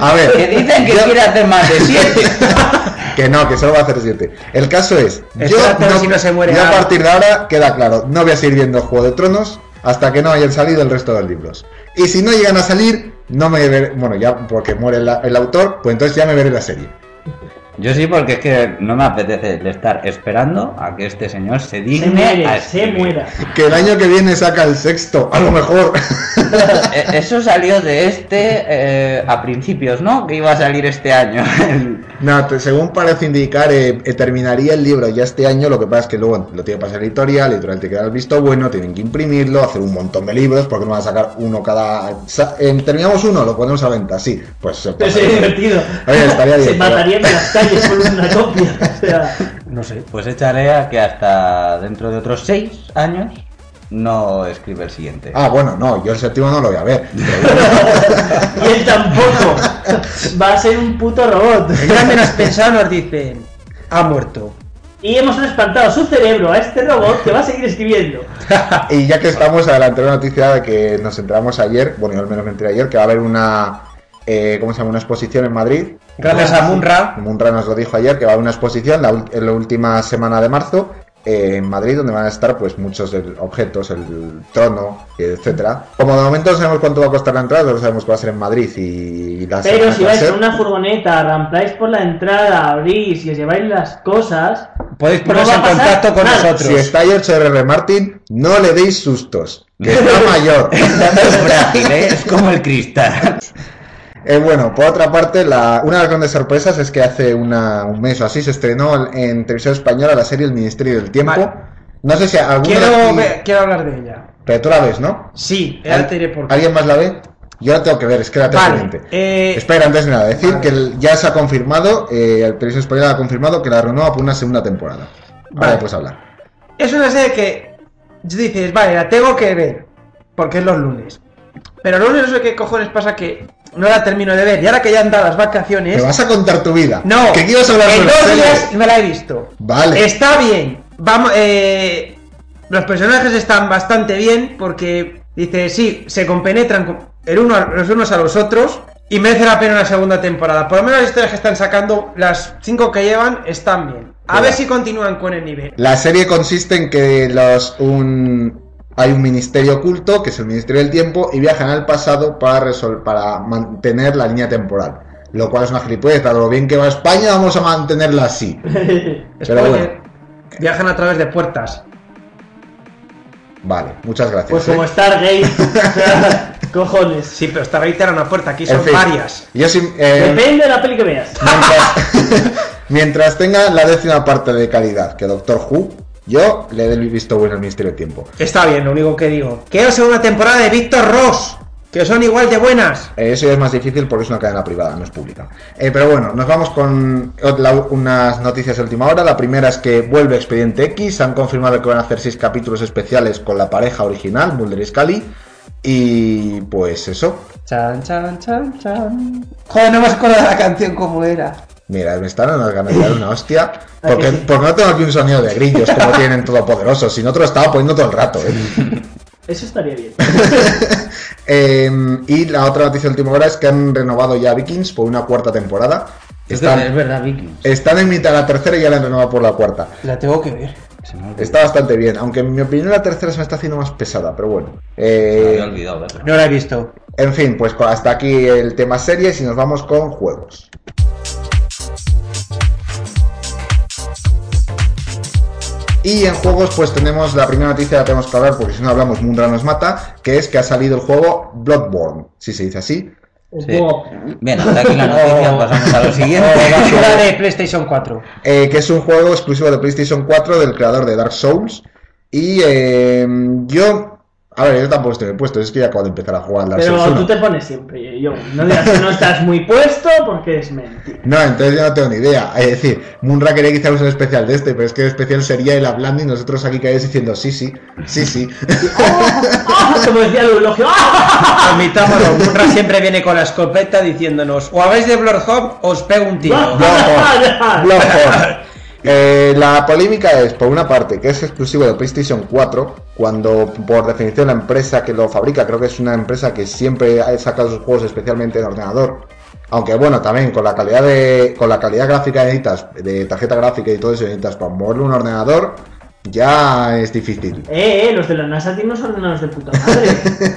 A ver. Que dicen que yo- quiere hacer más de siete. Que no, que solo va a hacer 7. El caso es, yo, Espérate a ver si no se muere yo a partir de ahora queda claro, no voy a seguir viendo Juego de Tronos hasta que no hayan salido el resto de los libros. Y si no llegan a salir, no me veré, bueno, ya porque muere el, el autor, pues entonces ya me veré la serie. Yo sí, porque es que no me apetece el estar esperando a que este señor se Se digne muere, a se muera. Que el año que viene saca el sexto, a lo mejor. Eh, Eso salió de este eh, a principios, ¿no? Que iba a salir este año. No, según parece indicar, eh, eh, terminaría el libro ya este año. Lo que pasa es que luego lo tiene que pasar editorial, editorial te queda el visto bueno, tienen que imprimirlo, hacer un montón de libros, porque no van a sacar uno cada. sa- eh, terminamos uno, lo ponemos a venta, sí. Pues se Pero sería divertido. Oye, estaría bien, Se pero- matarían en las calles por una copia. O sea, No sé. Pues échale a que hasta dentro de otros seis años no escribe el siguiente. Ah, bueno, no, yo el séptimo no lo voy a ver. Pero y él tampoco. Va a ser un puto robot. El gran menos pensado nos dice, ha muerto. Y hemos trasplantado su cerebro a este robot que va a seguir escribiendo. y ya que estamos, adelanté una noticia de que nos enteramos ayer, bueno, yo al menos me enteré ayer, que va a haber una. eh, ¿Cómo se llama? Una exposición en Madrid. Gracias a Munra. Munra nos lo dijo ayer, que va a haber una exposición la en la última semana de marzo eh, en Madrid, donde van a estar pues muchos objetos, el trono, etcétera. Como de momento no sabemos cuánto va a costar la entrada, no sabemos que va a ser en Madrid y la Pero si vais con una furgoneta, rampláis por la entrada, abrís y os lleváis las cosas. Podéis poneros en contacto con nada. nosotros. Si está George R.R. Martin, no le deis sustos, que está mayor. Es frágil, ¿eh? Es como el cristal. Eh, bueno, por otra parte, la, una de las grandes sorpresas es que hace una- un mes o así se estrenó en televisión española la serie El Ministerio del Tiempo. Vale. No sé si alguno de Quiero, aquí- ver- quiero hablar de ella. Pero tú la ves, ¿no? Sí, ahora te diré por qué. ¿Alguien más la ve? Yo la tengo que ver, es que la tengo Vale, eh, Espera, antes de nada, decir vale. que ya se ha confirmado, eh, el televisión española ha confirmado que la renueva por una segunda temporada. Vale. puedes hablar. Es una serie que dices, vale, la tengo que ver, porque es los lunes. Pero los lunes no sé qué cojones pasa que no la termino de ver. Y ahora que ya han dado las vacaciones... ¿Me vas a contar tu vida? No, ¿Qué ibas a hablar en dos días me la he visto. Vale. Está bien. Vamos, eh, los personajes están bastante bien porque dice, sí, se compenetran el uno, a- los unos a los otros y merece la pena una segunda temporada. Por lo menos las historias que están sacando, las cinco que llevan, están bien. A Pero- ver si continúan con el nivel. La serie consiste en que los un hay un ministerio oculto, que es el Ministerio del Tiempo, y viajan al pasado para para mantener la línea temporal. Lo cual es una gilipollez, dado lo bien que va España, vamos a mantenerla así. Pero bueno. Viajan a través de puertas. Vale, muchas gracias. Pues ¿eh? como Stargate. cojones. Sí, pero Stargate era una puerta, aquí En son fin, varias. Yo sí, eh, Depende de la peli que veas. mientras, mientras tenga la décima parte de calidad que Doctor Who, yo le doy el visto bueno al Ministerio del Tiempo. Está bien, lo único que digo. Quiero segunda temporada de Víctor Ross, que son igual de buenas. Eh, Eso ya es más difícil porque es una cadena privada, no es pública. Eh, pero bueno, nos vamos con la- unas noticias de última hora. La primera es que vuelve Expediente X. Han confirmado que van a hacer seis capítulos especiales con la pareja original, Mulder y Scully. Y pues eso. Chan, chan, chan, chan. Joder, no me acuerdo de la canción como era. Mira, me están dando ganas de dar una hostia. Porque, ¿A que sí? porque no tengo aquí un sonido de grillos como tienen Todopoderosos. Si no te lo estaba poniendo todo el rato. ¿eh? Eso estaría bien. Eh, y la otra noticia de última hora es que han renovado ya Vikings por una cuarta temporada. Es verdad, Vikings. están en mitad de la tercera y ya la han renovado por la cuarta. La tengo que ver. Está bastante bien, aunque en mi opinión la tercera se me está haciendo más pesada, pero bueno. Eh, había olvidado. No la he visto. en fin, pues hasta aquí el tema series y nos vamos con juegos. Y en juegos pues tenemos la primera noticia, la tenemos que hablar porque si no hablamos Mundra nos mata, que es que ha salido el juego Bloodborne, si se dice así. Sí. Bien, hasta aquí la noticia, pasamos a lo siguiente. Era de PlayStation 4. eh, que es un juego exclusivo de PlayStation 4 del creador de Dark Souls. Y eh, yo, a ver, yo tampoco estoy muy puesto, es que ya acabo de empezar a jugar Souls Pero 1. tú te pones siempre, yo. No digas que no estás muy puesto porque es mentira. No, entonces yo no tengo ni idea. Es decir, Munra quería que hiciéramos un especial de este, pero es que el especial sería el hablando y nosotros aquí caídos diciendo sí, sí, sí, sí. ¡Ah! Como decía el eulogio. ¡Ah! Admitámoslo, Munra siempre viene con la escopeta diciéndonos o habéis de Bloodhog o os pego un tiro. Eh, la polémica es, por una parte, que es exclusivo de PlayStation 4, cuando por definición la empresa que lo fabrica, creo que es una empresa que siempre ha sacado sus juegos especialmente en ordenador. Aunque bueno, también con la calidad de con la calidad gráfica que necesitas, de tarjeta gráfica y todo eso necesitas para moverlo en un ordenador, ya es difícil. Eh, eh, los de la NASA tienen unos ordenadores de puta madre.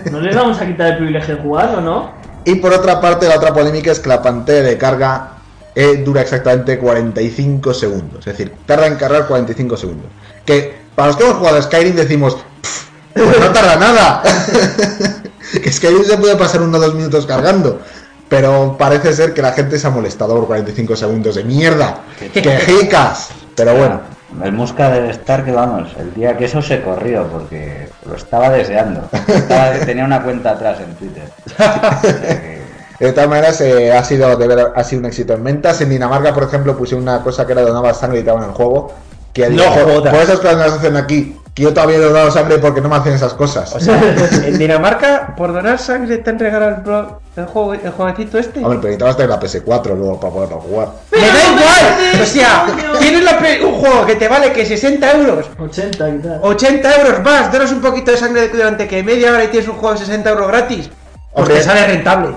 No les vamos a quitar el privilegio de jugarlo, ¿no? Y por otra parte, la otra polémica es que la pantalla de carga eh, dura exactamente 45 segundos. Es decir, tarda en cargar 45 segundos. Que para los que hemos jugado a Skyrim decimos, "Pff, pues no tarda nada. que Skyrim se puede pasar uno o dos minutos cargando. Pero parece ser que la gente se ha molestado por 45 segundos de mierda. ¡Que jicas! Pero bueno, El Musca debe estar que vamos, el día que eso se corrió, porque lo estaba deseando. Estaba- tenía una cuenta atrás en Twitter. De todas maneras, eh, ha, sido, de ver- ha sido un éxito en ventas. En Dinamarca, por ejemplo, puse una cosa que era donaba sangre y te daban el juego. Que No jodas. Por esas cosas no las hacen aquí. Que yo todavía no he dado sangre porque no me hacen esas cosas. O sea, en Dinamarca, por donar sangre, te han regalado el, el, juego, el jueguecito este. Hombre, pero necesitabas tener la PS4 luego para poderlo jugar. ¡Me da igual! O sea, tienes la un juego que te vale que 60 euros, 80 y tal. 80 euros más, donas un poquito de sangre durante que media hora y tienes un juego de 60 euros gratis. Pues Hombre. te sale rentable.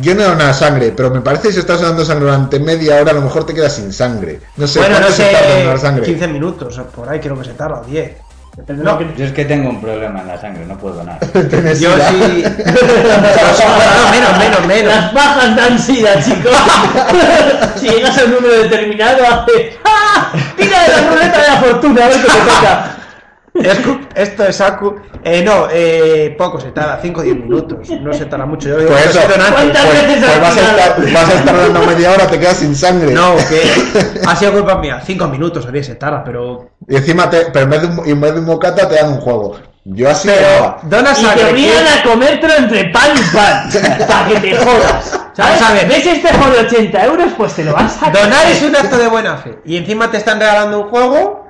Yo no he dado nada de sangre, pero me parece que si estás dando sangre durante media hora, a lo mejor te quedas sin sangre. No sé bueno, no cuánto se tarda en donar sé, sangre. 15 minutos, por ahí creo que se tarda, o 10. Depende de No, lo que- Yo es que tengo un problema en la sangre, no puedo donar. Yo sí. bueno, menos, menos, menos. Las bajas dan sida, chicos. si llegas a un número determinado, hace. ¡Ah! Tira de la ruleta de la fortuna, a ver qué te toca. Escu- Esto es Aku. Eh, no, eh, poco se tarda, 5 o 10 minutos. No se tarda mucho. Yo digo Pues eso. ¿Cuántas Pues, veces pues vas, a estar, vas a estar dando media hora, te quedas sin sangre. No, que ha sido culpa mía. 5 minutos o 10 se tarda, pero. Y encima, te, pero en vez, de un, en vez de un bocata, te dan un juego. Yo así Pero dona Y te sangre. obligan a comértelo entre pan y pan. para que te jodas. ¿Sabes? A ver. ¿Ves este juego de 80 euros? Pues te lo vas a Donar es un acto de buena fe. Y encima te están regalando un juego.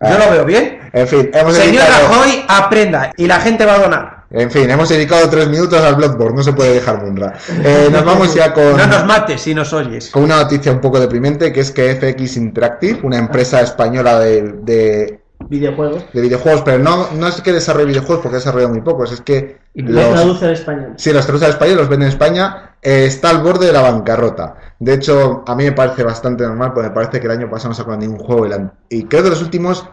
Yo Ah. lo veo bien. En fin, hemos Señor dedicado, Rajoy, aprenda. Y la gente va a donar. en fin, hemos dedicado tres minutos al Bloodborne, no se puede dejar Munra. Eh, nos vamos ya con, No nos mates si nos oyes. con una noticia un poco deprimente, que es que FX Interactive, una empresa española de, de, Videojuegos. de videojuegos, pero no, no es que desarrolle videojuegos porque desarrolla muy pocos, es que Lo los, traduce al español. Sí, los traduce al español, los vende en España, eh, está al borde de la bancarrota. De hecho, a mí me parece bastante normal, porque me parece que el año pasado no sacaron ningún juego y, la- y creo que los últimos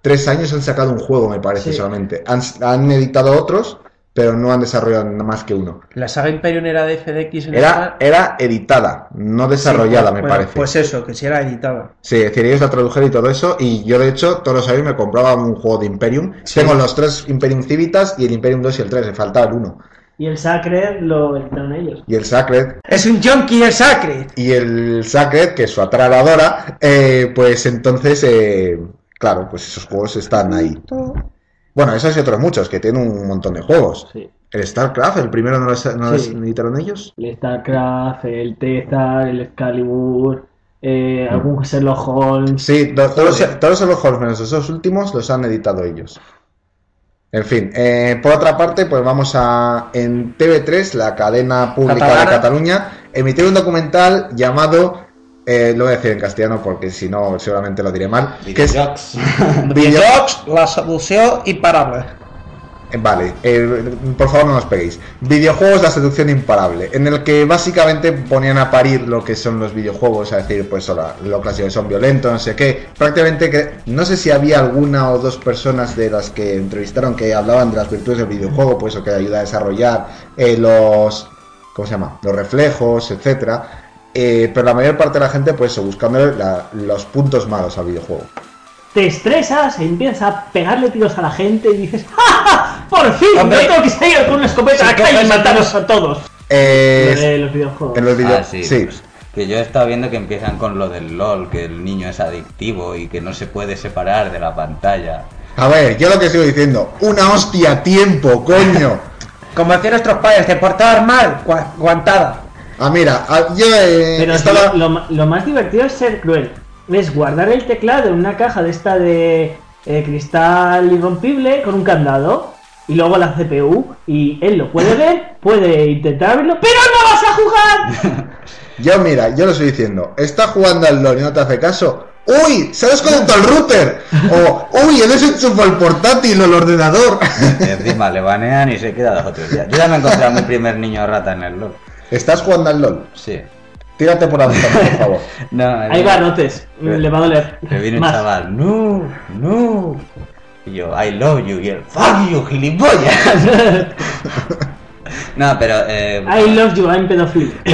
tres años han sacado un juego, me parece Sí. solamente. Han, han editado otros, pero no han desarrollado nada más que uno. La saga Imperium era de FDX en Era, era editada, no desarrollada, Sí, me bueno, parece. Pues eso, que si era editada. Sí, es decir, ellos la tradujeron y todo eso, y yo de hecho todos los años me compraba un juego de Imperium. Tengo los tres Imperium Civitas y el Imperium 2 y el 3, me faltaba el 1. Y el Sacred lo editaron ellos. Y el Sacred, Es un junkie el Sacred. y el Sacred, que es su atraladora, eh, pues entonces, eh, claro, pues esos juegos están ahí. Bueno, esos y otros muchos, que tienen un montón de juegos. Sí. El StarCraft, el primero no lo, no lo Sí. editaron ellos. El StarCraft, el Tezar, el Excalibur, eh, algún Sherlock Holmes. Sí, to- todos, los juegos menos esos últimos los han editado ellos. En fin, eh, por otra parte, pues vamos a. En TV3, la cadena pública Catalana. de Cataluña, emitir un documental llamado. eh, lo voy a decir en castellano porque si no, seguramente lo diré mal. Que es, Videojocs. Video- Videojocs, la solución imparable. Eh, Vale, eh, por favor no nos peguéis. Videojuegos, la seducción imparable, en el que básicamente ponían a parir lo que son los videojuegos, es decir, pues ahora, lo clásicos son violentos, no sé qué. Prácticamente que no sé si había alguna o dos personas de las que entrevistaron que hablaban de las virtudes del videojuego, pues eso que ayuda a desarrollar eh, los ¿cómo se llama? los reflejos, etcétera. Eh, pero la mayor parte de la gente, pues buscando los puntos malos al videojuego. Te estresas e empiezas a pegarle tiros a la gente y dices ¡Ja, ja! ¡Por fin! Hombre. no tengo que salir con una escopeta a la Si calle y matarlos a todos. Eh, Lo de los videojuegos. en los videos, Ah, sí, sí. pues, que yo he estado viendo que empiezan con lo del LOL, que el niño es adictivo y que no se puede separar de la pantalla. A ver, yo lo que sigo diciendo, una hostia a tiempo, coño. Como hacían nuestros padres, te portabas mal, gua- guantada. Ah, mira, ah, yo eh, Pero estaba... lo, lo ma- lo más divertido es ser cruel. Es guardar el teclado en una caja de esta de eh, cristal irrompible con un candado. Y luego la CPU. Y él lo puede ver, puede intentar verlo, ¡pero no vas a jugar! Yo, mira, yo lo estoy diciendo. Está jugando al LOL y no te hace caso. ¡Uy! ¡Se ha desconectado el router! O ¡Uy! He desenchufado el portátil o el ordenador. Y encima le banean y se queda los otros días. Yo ya me encontré a mi primer niño rata en el LOL. ¿Estás jugando al LOL? Sí. Tírate por la ventana, por favor. No, Ahí va, notes. Le va a doler. Me viene un Más. chaval, no, no. Y yo, I love you. Y él, fuck you, gilipollas. No, pero. Eh, I love you, I'm pedophile.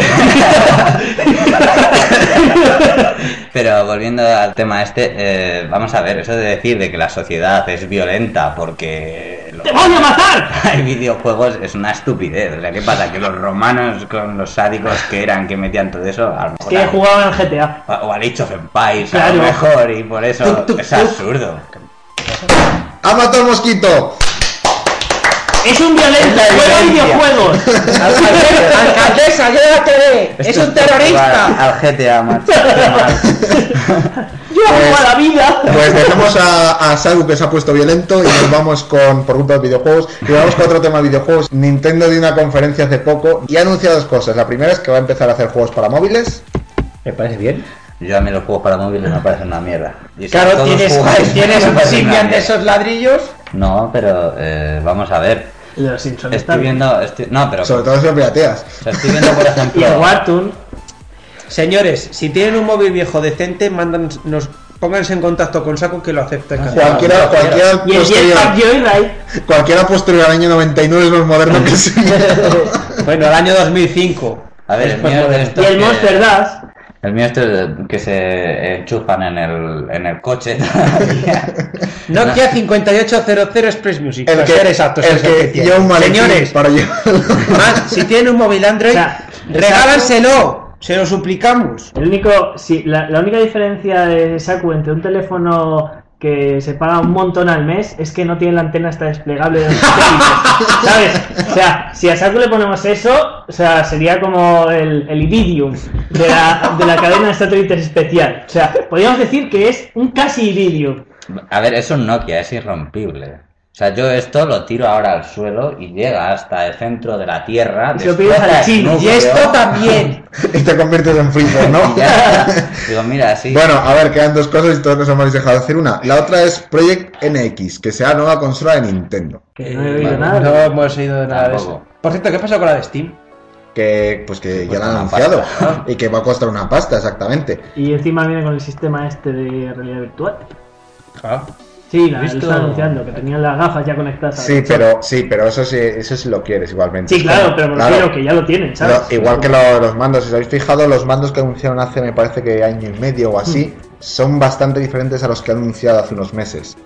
Pero volviendo al tema este, eh, vamos a ver, eso de decir de que la sociedad es violenta porque ¡Te voy a matar! hay videojuegos es una estupidez. O sea, ¿qué pasa? Que los romanos con los sádicos que eran, que metían todo eso, a lo mejor... Que jugaban al GTA. o al Age of Empires, a Claro. lo mejor, y por eso es absurdo. ¡Ha matado al mosquito! ¡Es un violento! ¡Juega videojuegos! Alcaldesa, la TV. Es un terrorista. Al GTA, macho. ¡Yo juego a la vida! Pues dejamos a, a Sagu que se ha puesto violento y nos vamos con, por culpa de videojuegos, y vamos con otro tema de videojuegos. Nintendo dio una conferencia hace poco y ha anunciado dos cosas. La primera es que va a empezar a hacer juegos para móviles. Me parece bien. Yo a mí los juegos para móviles me parecen una mierda. Y Claro, tienes, un Symbian de esos ladrillos. No, pero eh, vamos a ver. El de los Simpsons está Estoy viendo. estoy- no, pero. Sobre todo si lo pirateas. o sea, estoy viendo, por ejemplo. Y el Wartoon. Señores, si tienen un móvil viejo decente, mandan, nos pónganse en contacto con Saco que lo acepta. encantado. Cualquiera, cualquiera, Y el posterior, cualquiera posterior al año 99 es más moderno que sí. Bueno, el año 2005. A ver, el Después mío es de estos Y el que- Monster Dash. El mío este que se enchufan en el, en el coche. todavía. Nokia 5800 Express Music. El que, ser exactos, el es que tiene. lleva un maletín Señores, para más, si tienen un móvil Android, O sea, regálanselo. Se lo suplicamos. El único, sí, la, la única diferencia de Saku entre un teléfono que se paga un montón al mes es que no tiene la antena esta desplegable de los satélites, ¿sabes? O sea, si a Saku le ponemos eso, o sea, sería como el, el Iridium de la, de la cadena de satélites especial. O sea, podríamos decir que es un casi Iridium. A ver, es un Nokia, es irrompible. O sea, yo esto lo tiro ahora al suelo y llega hasta el centro de la Tierra. Y lo pides el chino. Y esto también. y te conviertes en freezer, ¿no? y ya está. Digo, mira, así. Bueno, a ver, quedan dos cosas y todos nos hemos dejado de decir una. La otra es Project NX, que será la nueva consola de Nintendo. Que no he oído vale. nada. No hemos oído de nada de eso. Por cierto, ¿qué pasó con la de Steam? Que pues que Pues ya la han una anunciado. pasta, Y que va a costar una pasta, exactamente. Y encima viene con el sistema este de realidad virtual. Claro. Sí, la, lo ¿Visto? están anunciando, que tenían las gafas ya conectadas. Sí, pero sí, pero eso sí, eso sí lo quieres igualmente. Sí, claro, pero me claro. refiero que ya lo tienen, ¿sabes? Pero igual que lo- los mandos, si os habéis fijado, los mandos que anunciaron hace, me parece que año y medio o así, son bastante diferentes a los que han anunciado hace unos meses.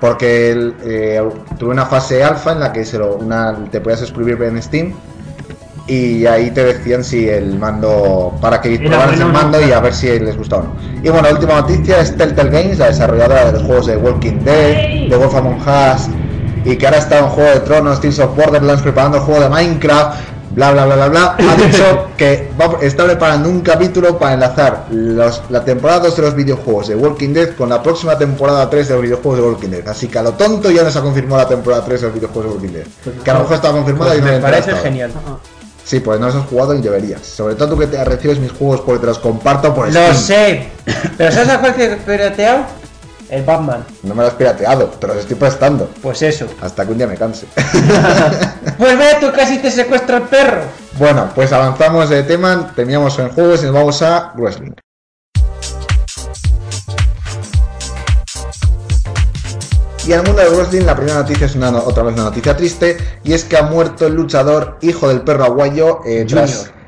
Porque el, eh, tuve una fase alfa en la que se lo- una, te podías suscribir en Steam y ahí te decían si el mando, para que bueno el mando y a ver si les gustaba o no. Y bueno, la última noticia es Telltale Games, la desarrolladora de los juegos de Walking Dead, de Wolf Among Us y que ahora está en Juego de Tronos, Teams of Borderlands, preparando el juego de Minecraft, bla bla bla bla bla, ha dicho que va- está preparando un capítulo para enlazar los- la temporada 2 de los videojuegos de Walking Dead con la próxima temporada 3 de los videojuegos de Walking Dead. Así que a lo tonto ya nos ha confirmado la temporada 3 de los videojuegos de Walking Dead. Pues Que a lo mejor estaba confirmada y no me me parece genial. Sí, pues no los has jugado y deberías. Sobre todo tú que te recibes mis juegos porque te los comparto por Lo Steam. sé. ¿Pero sabes a cuál que he pirateado? El Batman. No me lo has pirateado, te los estoy prestando. Pues eso. Hasta que un día me canse. Pues ve, tú casi te secuestra el perro. bueno, pues avanzamos de tema, terminamos en juegos y nos vamos a wrestling. Y el mundo del wrestling la primera noticia es una, otra vez una noticia triste y es que ha muerto el luchador hijo del perro aguayo eh, tras- Junior.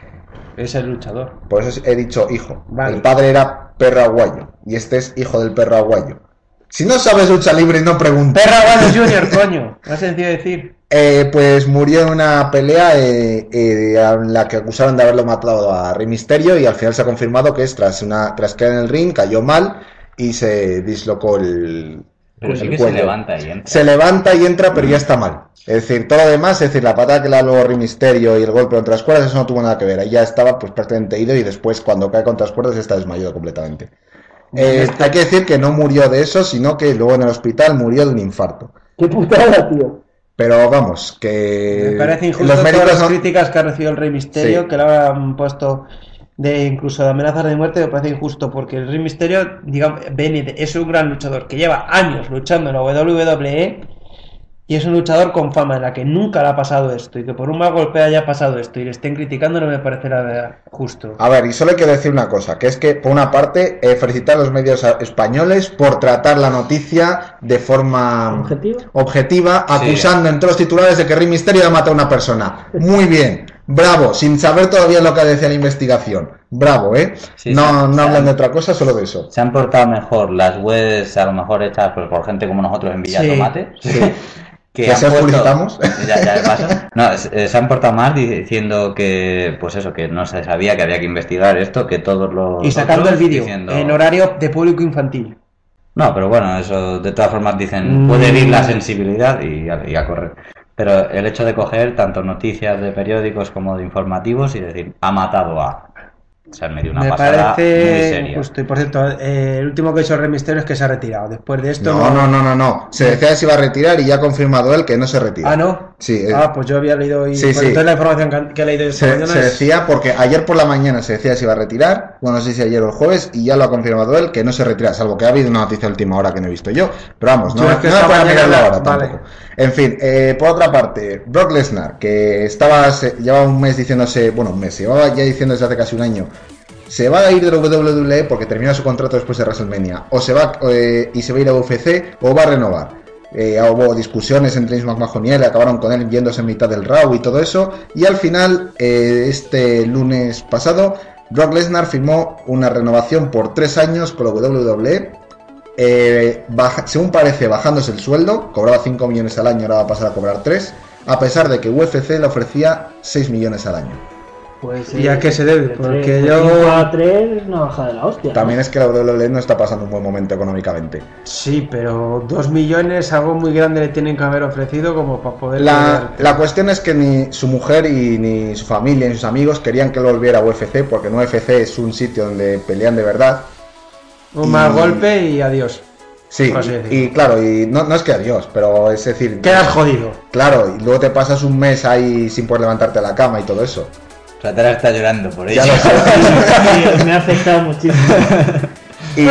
Es el luchador. Por eso he dicho hijo. Vale. El padre era perro aguayo y este es hijo del perro aguayo. Si no sabes lucha libre, no preguntes. Perra Bueno Junior, coño. Más sencillo de decir. Eh, pues murió en una pelea eh, eh, en la que acusaron de haberlo matado a Rey Misterio y al final se ha confirmado que es tras una tras caer en el ring, cayó mal y se dislocó el, Pero el sí que se levanta y entra. Se levanta y entra, pero ya está mal. Es decir, todo lo demás, es decir, la patada que le da luego Rey Misterio y el golpe contra las cuerdas, eso no tuvo nada que ver. Ahí ya estaba pues prácticamente ido y después cuando cae contra las cuerdas está desmayado completamente. Eh, hay que decir que no murió de eso, sino que luego en el hospital murió de un infarto. Qué putada, tío. Pero vamos, que Me parece injusto los todas médicos las no- críticas que ha recibido el Rey Misterio, Sí. que le han puesto de incluso de amenazas de muerte, me parece injusto, porque el Rey Misterio, digamos, es un gran luchador que lleva años luchando en la WWE y es un luchador con fama en la que nunca le ha pasado esto y que por un mal golpe haya pasado esto y le estén criticando no me parece la verdad justo. A ver, y solo quiero decir una cosa, que es que, por una parte, eh, felicitar a los medios españoles por tratar la noticia de forma ¿Objetivo? objetiva, acusando en todos los titulares de que Rey Misterio ha matado a una persona. Muy bien, bravo, sin saber todavía lo que decía la investigación. Bravo, ¿eh? Sí, no sí, no sí. hablan de otra cosa, solo de eso. Se han portado mejor las webs, a lo mejor hechas pues, por gente como nosotros en Villa Sí. Tomate. Sí. Que han se publicitamos. Ya, ya. No, se se han portado mal diciendo que, pues eso, que no se sabía que había que investigar esto, que todos los. Y sacando el vídeo diciendo- en horario de público infantil. No, pero bueno, eso de todas formas dicen, Mm. puede herir la sensibilidad y a correr. Pero el hecho de coger tanto noticias de periódicos como de informativos y decir, ha matado a. O sea, me dio una me pasada muy parece seria. justo. Y por cierto, eh, el último que hizo el Rey Misterio es que se ha retirado. Después de esto No, no, no, no, no. Se decía que se iba a retirar y ya ha confirmado él que no se retira. Ah, no. Sí, eh, Ah, pues yo había leído y Sí, sí. entonces la información que- he leído esta Se, mañana se es- decía porque ayer por la mañana se decía que se iba a retirar, bueno, no sé si ayer o el jueves, y ya lo ha confirmado él que no se retira, salvo que ha habido una noticia de última hora que no he visto yo. Pero vamos, no, que no me mañana mirarlo la- ahora vale. tampoco. En fin, eh, por otra parte, Brock Lesnar, que estaba se- llevaba un mes diciéndose, bueno, un mes, llevaba ya diciendo desde hace casi un año, se va a ir de la WWE porque termina su contrato después de WrestleMania, o se va eh, y se va a ir a UFC, o va a renovar. Eh, hubo discusiones entre Vince McMahon y él, acabaron con él yéndose en mitad del Raw y todo eso. Y al final, eh, este lunes pasado, Brock Lesnar firmó una renovación por tres años con la WWE. eh, según parece, bajándose el sueldo, cobraba 5 millones al año, ahora va a pasar a cobrar 3, a pesar de que UFC le ofrecía 6 millones al año. Pues, ¿Y a qué se debe? de Porque yo- cinco a 3 es una bajada de la hostia. También es que la WWE no está pasando un buen momento económicamente. Sí, pero dos millones, algo muy grande le tienen que haber ofrecido como para poder... La, la cuestión es que ni su mujer y ni su familia ni sus amigos querían que él volviera a UFC, porque en UFC es un sitio donde pelean de verdad. Un mal y- golpe y adiós. Sí, y claro, y no, no es que adiós, pero es decir, Quedas jodido. claro, y luego te pasas un mes ahí sin poder levantarte de la cama y todo eso. O sea, Tara está llorando por ello. Ya lo sé. Sí, me ha afectado muchísimo. Y,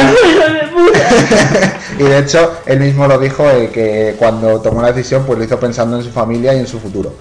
y de hecho, él mismo lo dijo eh, que cuando tomó la decisión, pues lo hizo pensando en su familia y en su futuro.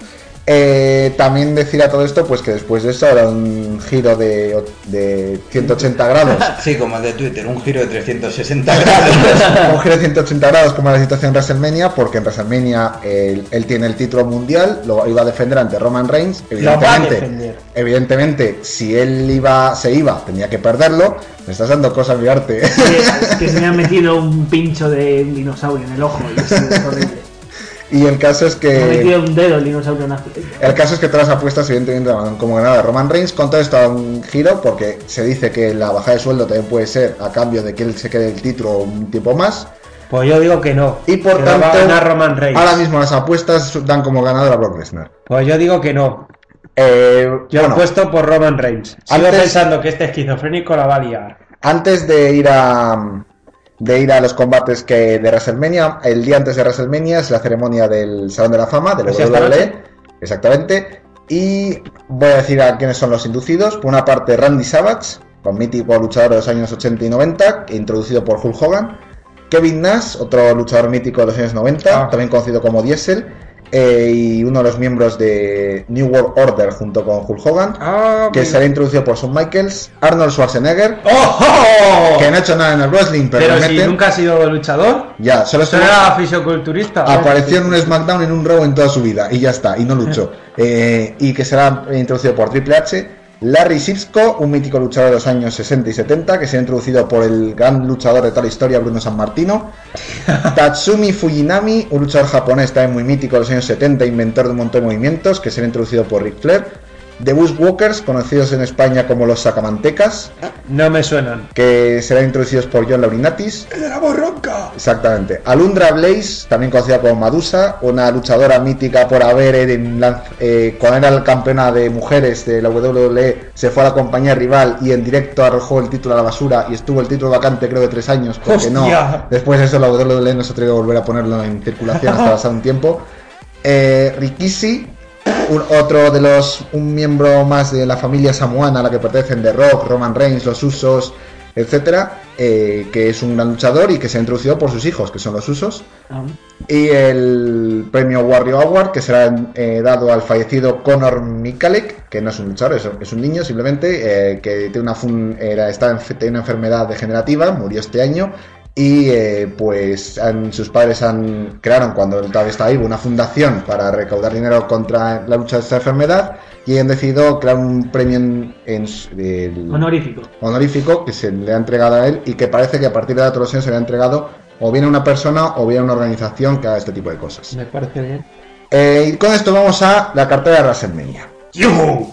Eh, también decir a todo esto, pues que después de eso habrá un giro de, de 180 grados. Sí, como el de Twitter, un giro de 360 grados. un giro de 180 grados como la situación en WrestleMania, porque en WrestleMania él, él tiene el título mundial, lo iba a defender ante Roman Reigns. Lo va a Evidentemente, defender. evidentemente, si él iba, se iba, tenía que perderlo. Me estás dando cosas, mi arte. Que, que se me ha metido un pincho de un dinosaurio en el ojo y es horrible. Y el caso es Me que. metido un dedo el dinosaurio nazi. El caso es que todas las apuestas, evidentemente, como ganada Roman Reigns. Con todo esto a un giro, porque se dice que la bajada de sueldo también puede ser a cambio de que él se quede el título un tiempo más. Pues yo digo que no. Y por va a tanto, ganar Roman Reigns. ahora mismo las apuestas dan como ganador a Brock Lesnar. Pues yo digo que no. Eh, Yo bueno, he puesto por Roman Reigns. Sigo Antes- pensando que este esquizofrénico la va a liar. antes de ir a de ir a los combates que de WrestleMania, el día antes de WrestleMania es la ceremonia del Salón de la Fama de la ¿O sea, esta WWE. Exactamente. Y voy a decir a quiénes son los inducidos. Por una parte, Randy Savage, con mítico luchador de los años 80 y 90, introducido por Hulk Hogan. Kevin Nash, otro luchador mítico de los años 90, Ah. también conocido como Diesel. Eh, y uno de los miembros de New World Order junto con Hulk Hogan. Ah, Que será introducido por Shawn Michaels, Arnold Schwarzenegger, ¡Ojo! que no ha hecho nada en el wrestling, pero, Pero si nunca ha sido luchador, ya, solo era fisioculturista. apareció en un SmackDown en un Raw en toda su vida y ya está, y no luchó. Eh, y que será introducido por Triple H. Larry Sipsko, un mítico luchador de los años 60 y 70, que será introducido por el gran luchador de toda la historia, Bruno San Martino. Tatsumi Fujinami, un luchador japonés también muy mítico de los años 70, inventor de un montón de movimientos, que será introducido por Ric Flair. The Bushwalkers, conocidos en España como los Sacamantecas, No me suenan. que serán introducidos por John Laurinatis. ¡El de la borronca! Exactamente. Alundra Blaze, también conocida como Madusa, una luchadora mítica por haber, en lanz- eh, cuando era la campeona de mujeres de la WWE, se fue a la compañía rival y en directo arrojó el título a la basura y estuvo el título vacante creo de tres años, porque no. Después de eso la WWE no se atrevió a volver a ponerlo en circulación hasta pasado un tiempo. Eh, Rikishi, un- otro de los, un miembro más de la familia samoana a la que pertenecen The Rock, Roman Reigns, los Usos, etcétera, eh, que es un gran luchador y que se ha introducido por sus hijos, que son los Usos. Ah, Y el premio Warrior Award, que será eh, dado al fallecido Conor Mikalek, que no es un luchador, es, es un niño simplemente, eh, que tiene una, fun- era, está en- tiene una enfermedad degenerativa, murió este año. Y eh, pues han- sus padres han crearon cuando él todavía estaba vivo una fundación para recaudar dinero contra la lucha de esta enfermedad y han decidido crear un premio en, en del- honorífico. honorífico que se le ha entregado a él y que parece que a partir de la años se le ha entregado o bien a una persona o bien a una organización que haga este tipo de cosas. Me parece bien. Eh, y con esto vamos a la cartera de WrestleMania.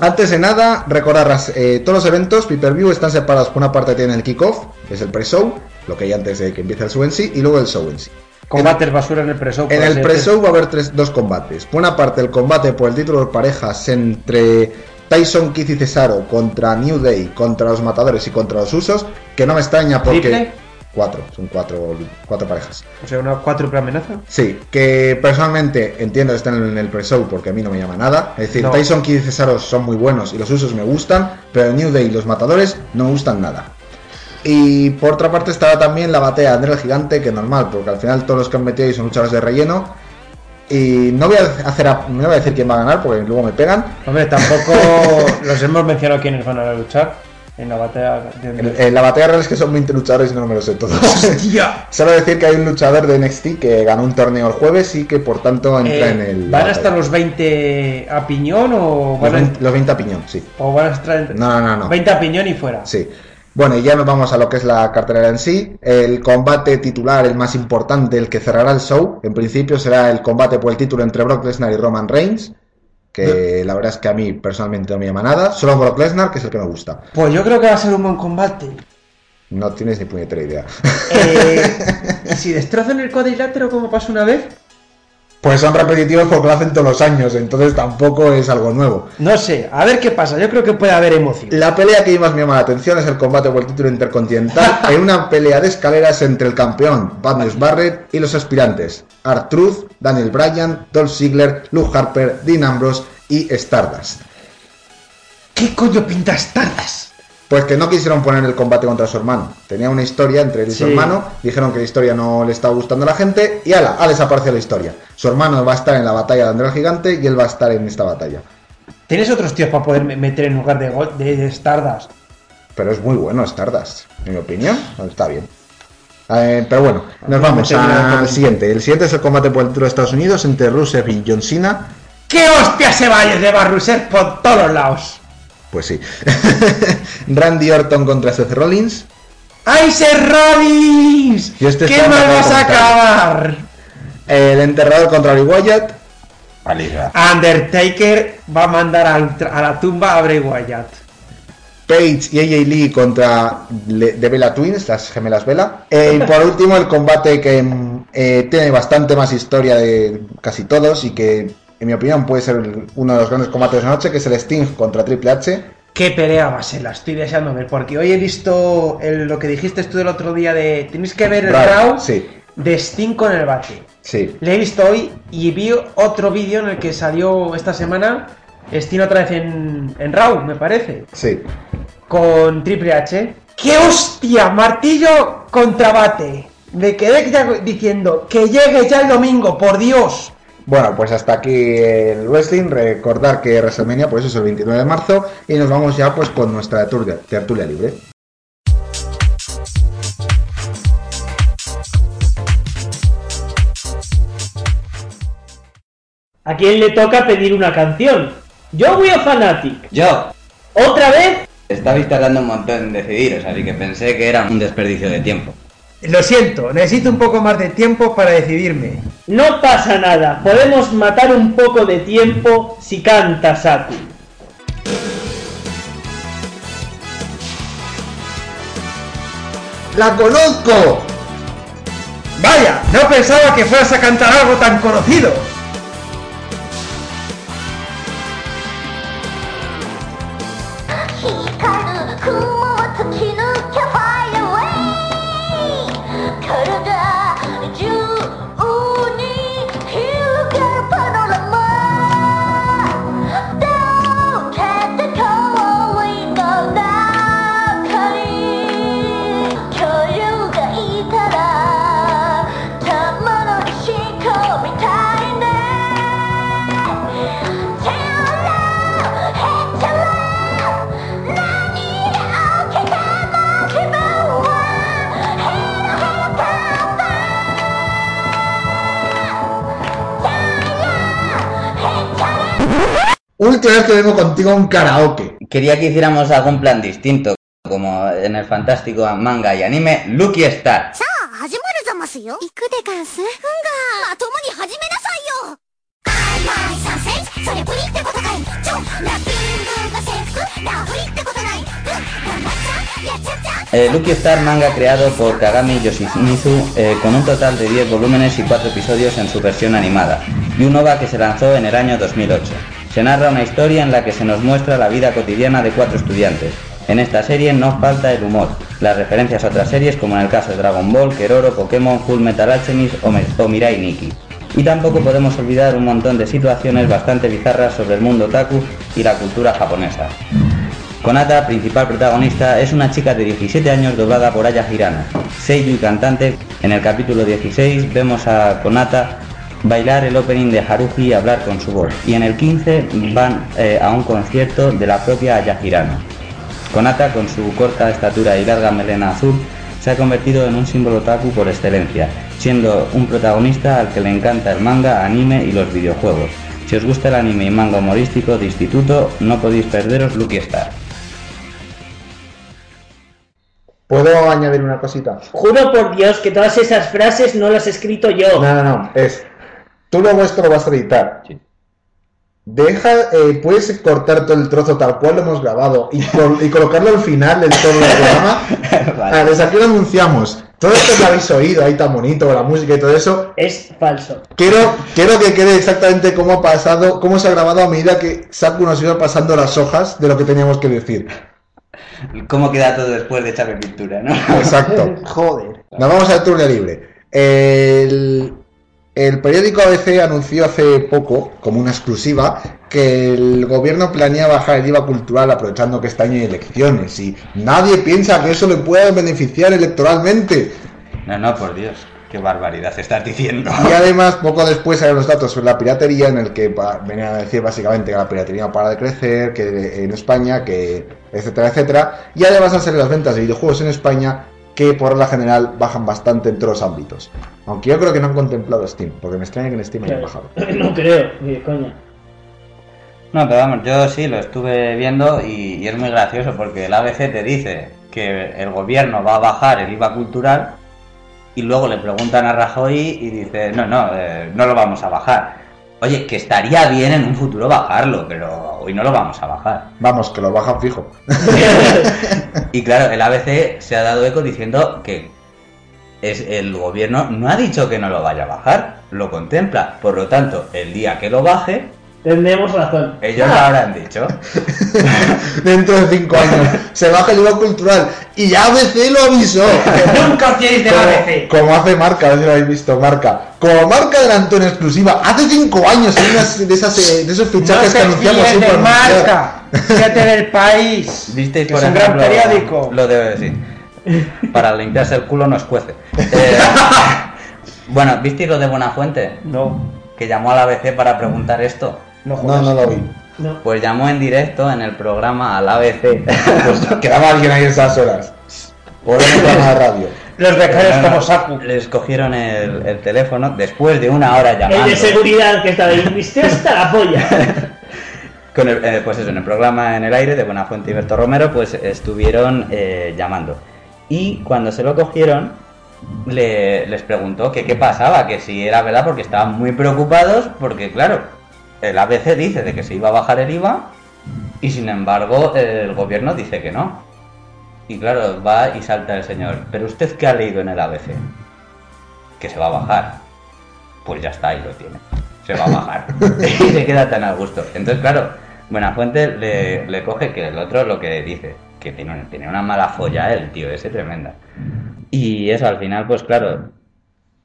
Antes de nada, recordar eh, todos los eventos pay-per-view están separados. Por una parte tienen el kickoff, que es el pre-show, lo que hay antes de que empiece el show en sí, y luego el show en sí. Combates basura en el pre-show. En el pre-show va a haber tres, dos combates. Por una parte, el combate por el título de parejas entre Tyson Kidd y Cesaro contra New Day, contra los matadores y contra los usos, que no me extraña porque... ¿Triple? Cuatro, son cuatro, cuatro parejas. O sea, una cuádruple amenaza. Sí, que personalmente entiendo que están en el pre-show porque a mí no me llama nada. Es decir, No. Tyson Kidd y Cesaro son muy buenos y los usos me gustan, pero New Day y los matadores no me gustan nada. Y por otra parte estaba también la batalla de André el Gigante, que normal, porque al final todos los que han metido ahí son luchadores de relleno. Y no voy a hacer a- no voy a decir quién va a ganar porque luego me pegan. Hombre, tampoco los hemos mencionado quiénes van a luchar en la batalla de... En, en la batalla real es que son 20 luchadores y no me los sé todos. ¡Hostia! Solo decir que hay un luchador de NXT que ganó un torneo el jueves y que por tanto entra Eh, en el. ¿Van a batalla. los 20 a piñón o Los van a, 20, los 20 a piñón, sí. o van a estar No, no, no. 20 a piñón y fuera? Sí. Bueno, y ya nos vamos a lo que es la cartelera en sí. El combate titular, el más importante, el que cerrará el show, en principio será el combate por el título entre Brock Lesnar y Roman Reigns. Que la verdad es que a mí personalmente no me llama nada. Solo Brock Lesnar, que es el que me gusta. Pues yo creo que va a ser un buen combate. No tienes ni puñetera idea. Eh, ¿Y si destrozan el cuadrilátero como pasó una vez? Pues son repetitivos porque lo hacen todos los años, entonces tampoco es algo nuevo. No sé, a ver qué pasa. Yo creo que puede haber emoción. La pelea que más me llama la atención es el combate por el título intercontinental en una pelea de escaleras entre el campeón Bad News Barrett y los aspirantes Truth, Daniel Bryan, Dolph Ziggler, Luke Harper, Dean Ambrose y Stardust. ¿Qué coño pintas tardas? Pues que no quisieron poner el combate contra su hermano. Tenía una historia entre él y su hermano. Dijeron que la historia no le estaba gustando a la gente. Y ala, ha desaparecido la historia. Su hermano va a estar en la batalla de André el Gigante y él va a estar en esta batalla. Tienes otros tíos para poder me- meter en lugar de, de, de Stardust. Pero es muy bueno Stardust, en mi opinión. Está bien. Eh, pero bueno, nos vamos al siguiente. El siguiente es el combate por el título de Estados Unidos entre Rusev y John Cena. ¡Qué hostia se va a llevar Rusev por todos lados! Pues sí. Randy Orton contra Seth Rollins. ¡Ay, Seth Rollins! Y este ¿Qué mal vas a acabar? El enterrador contra Bray Wyatt. Paliza. Undertaker va a mandar a la tumba a Bray Wyatt. Paige y AJ Lee contra The Bella Twins, las gemelas Bella. Eh, y por último, el combate que mm, eh, tiene bastante más historia de casi todos y que, en mi opinión, puede ser el- uno de los grandes combates de la noche, que es el Sting contra Triple H. ¿Qué pelea va a ser? La estoy deseando ver. Porque hoy he visto el- lo que dijiste tú el otro día de. Tenéis que ver el Raw, Raw sí. de Sting con el bate. Sí, Le he visto hoy y vi otro vídeo en el que salió esta semana Sting otra vez en, en Raw, me parece. sí. Con Triple H. ¡Qué hostia! Martillo contra bate. Me quedé ya diciendo que llegue ya el domingo, por Dios. Bueno, pues hasta aquí el wrestling. Recordar que WrestleMania pues es el 29 de marzo y nos vamos ya pues con nuestra tertulia, tertulia libre. ¿A quién le toca pedir una canción? Yo voy a Fanatic. Yo. ¿Otra vez? Estabais tardando un montón en decidiros, así que pensé que era un desperdicio de tiempo. Lo siento, necesito un poco más de tiempo para decidirme. No pasa nada. Podemos matar un poco de tiempo si canta Saku. ¡La conozco! Vaya, no pensaba que fueras a cantar algo tan conocido. Última vez que vengo contigo a un karaoke. Quería que hiciéramos algún plan distinto, como en el fantástico manga y anime Lucky Star. Eh, Lucky Star manga creado por Kagami Yoshimitsu eh, con un total de 10 volúmenes y 4 episodios en su versión animada, y un OVA que se lanzó en el año 2008. Se narra una historia en la que se nos muestra la vida cotidiana de cuatro estudiantes. En esta serie no falta el humor, las referencias a otras series como en el caso de Dragon Ball, Keroro, Pokémon, Full Metal Alchemist o, Mirai Nikki. Y tampoco podemos olvidar un montón de situaciones bastante bizarras sobre el mundo otaku y la cultura japonesa. Konata, principal protagonista, es una chica de 17 años doblada por Aya Hirano, seiyuu y cantante. En el capítulo 16 vemos a Konata bailar el opening de Haruhi y hablar con su voz. Y en el 15 van eh, a un concierto de la propia Aya Hirano. Konata, con su corta estatura y larga melena azul, se ha convertido en un símbolo otaku por excelencia, siendo un protagonista al que le encanta el manga, anime y los videojuegos. Si os gusta el anime y manga humorístico de instituto, no podéis perderos Lucky Star. ¿Puedo añadir una cosita? Juro por Dios que todas esas frases no las he escrito yo. No, no, no. Es. Tú lo vuestro lo vas a editar. Sí. Deja, eh, puedes cortar todo el trozo tal cual lo hemos grabado y, col- y colocarlo al final del todo el programa. Vale. Ah, desde aquí lo anunciamos. Todo esto lo habéis oído, ahí tan bonito, la música y todo eso. Es falso. Quiero, quiero que quede exactamente cómo ha pasado, cómo se ha grabado a medida que Saku nos iba pasando las hojas de lo que teníamos que decir. ¿Cómo queda todo después de echarle pintura, no? Exacto. Joder. Nos vamos al turno libre. El, El periódico ABC anunció hace poco, como una exclusiva, que el gobierno planea bajar el IVA cultural aprovechando que este año hay elecciones y nadie piensa que eso le pueda beneficiar electoralmente. No, no, por Dios. Qué barbaridad estás diciendo. Y además, poco después hay los datos sobre la piratería, en el que venían a decir básicamente que la piratería no para de crecer, que en España, que etcétera, etcétera. Y además han salido las ventas de videojuegos en España, que por regla general bajan bastante en todos los ámbitos. Aunque yo creo que no han contemplado Steam, porque me extraña que en Steam hayan bajado. No creo, ni de coña. No, pero vamos, yo sí lo estuve viendo y, y es muy gracioso porque el ABC te dice que el gobierno va a bajar el IVA cultural y luego le preguntan a Rajoy y dice, no, no, eh, no lo vamos a bajar. Oye, que estaría bien en un futuro bajarlo, pero hoy no lo vamos a bajar. Vamos, que lo bajan fijo. Y claro, el ABC se ha dado eco diciendo que es el gobierno no ha dicho que no lo vaya a bajar, lo contempla. Por lo tanto, el día que lo baje, Tendremos razón. ellos lo habrán dicho. Dentro de cinco años se baja el IVA cultural y ya ABC lo avisó. Nunca os de Como, ABC. como hace marca, a ver si lo habéis visto, marca. Como marca adelantó en exclusiva, hace cinco años hay unas de, esas, eh, de esos No fichajes que te anunciamos siempre de anunciar. marca. Fíjate del país. ¿Visteis, Que por es un gran ejemplo, periódico. Lo de sí. Para limpiarse el culo no escuece. Eh, bueno, ¿visteis lo de Buenafuente? No, Que llamó al ABC para preguntar esto. No No, lo vi. No. Pues llamó en directo en el programa al ABC. Pues quedaba alguien ahí esas horas. Era un programa de radio. Los becarios como Saku. Les cogieron el, el teléfono después de una hora llamando. El de seguridad que estaba ahí, viste hasta la polla. Con el- eh, pues eso, en el programa En el Aire de Buenafuente y Berto Romero, pues estuvieron eh, llamando. Y cuando se lo cogieron, le- les preguntó que qué pasaba, que si era verdad, porque estaban muy preocupados, porque claro, el ABC dice de que se iba a bajar el IVA, y sin embargo el gobierno dice que no. Y claro, va y salta el señor, pero usted qué ha leído en el ABC? Que se va a bajar. Pues ya está, ahí lo tiene. Se va a bajar. y se queda tan a gusto. Entonces, claro, Buenafuente le, le coge que el otro lo que dice, que tiene, tiene una mala folla el tío ese tremenda. Y eso al final, pues claro,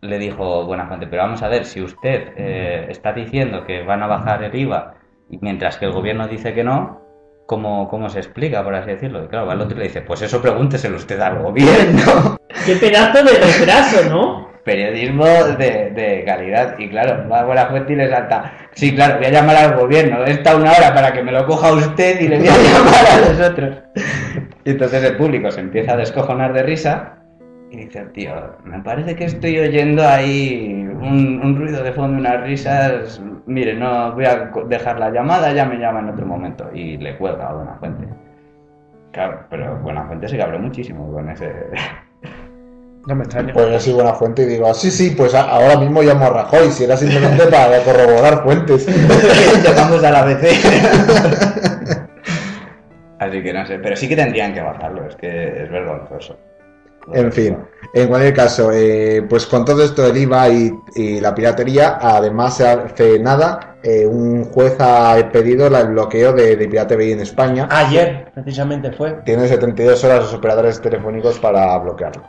le dijo Buenafuente, pero vamos a ver, si usted eh, está diciendo que van a bajar el IVA, mientras que el gobierno dice que no, ¿cómo, cómo se explica, por así decirlo? Y claro, el otro le dice, pues eso pregúnteselo usted al gobierno. Qué pedazo de retraso, ¿no? Periodismo de, de calidad. Y claro, va a Buenafuente y le salta. Sí, claro, voy a llamar al gobierno. Está una hora para que me lo coja usted y le voy a llamar a los otros. Y entonces el público se empieza a descojonar de risa. Y dice, tío, me parece que estoy oyendo ahí un, un ruido de fondo, unas risas. Mire, no voy a dejar la llamada, ya me llama en otro momento. Y le cuelga a Buenafuente. Claro, pero Buenafuente se cabró muchísimo con ese. No me extraña. Pues yo soy buena fuente y digo, "Ah, sí, sí, pues a- ahora mismo llamo a Rajoy, si era simplemente para corroborar fuentes. Llamamos a la BC. Así que no sé, pero sí que tendrían que bajarlo, es que es vergonzoso. En fin, en cualquier caso, eh, pues con todo esto del IVA y, y la piratería, además hace nada, eh, un juez ha pedido el bloqueo de, de Pirate Bay en España. Ayer, precisamente fue. Tiene 72 horas los operadores telefónicos para bloquearlo.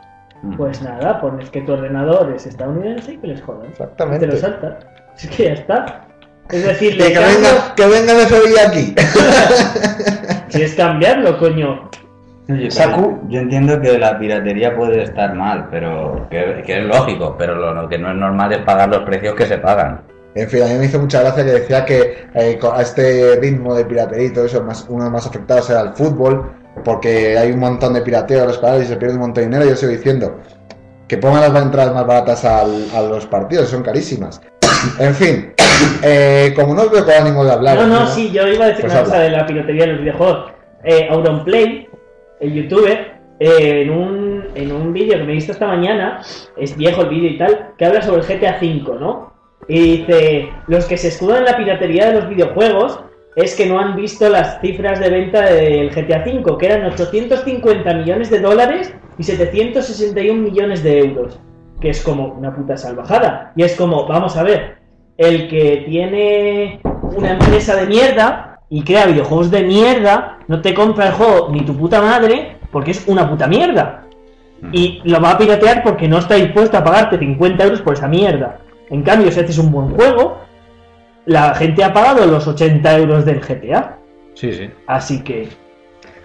Pues nada, pones que tu ordenador es estadounidense y que les jodan. Exactamente. Te lo saltas. Es que ya está. Es decir, Que, que venga, que venga FBI aquí. si es cambiarlo, coño. Saku. Yo entiendo que la piratería puede estar mal, pero que, que es lógico, pero lo, lo que no es normal es pagar los precios que se pagan. En fin, a mí me hizo mucha gracia que decía que eh, a este ritmo de piratería y todo eso, más, uno de los más afectados era el fútbol, porque hay un montón de pirateo en los canales y se pierde un montón de dinero. Yo sigo diciendo que pongan las entradas más baratas al- a los partidos, son carísimas. En fin, eh, como no os veo con ánimo de hablar. No, no, sí, yo iba a decir Pues una habla. cosa de la piratería en los videojuegos. Eh, Auronplay, el youtuber, eh, en un, en un vídeo que me he visto esta mañana, es viejo el vídeo y tal, que habla sobre el GTA V, ¿no? Y dice, los que se escudan en la piratería de los videojuegos es que no han visto las cifras de venta del GTA V, que eran 850 millones de dólares y 761 millones de euros, que es como una puta salvajada. Y es como, vamos a ver, el que tiene una empresa de mierda y crea videojuegos de mierda, no te compra el juego ni tu puta madre porque es una puta mierda. Y lo va a piratear porque no está dispuesto a pagarte 50 euros por esa mierda. En cambio, si haces un buen juego, la gente ha pagado los 80 euros del GTA. Sí, sí. Así que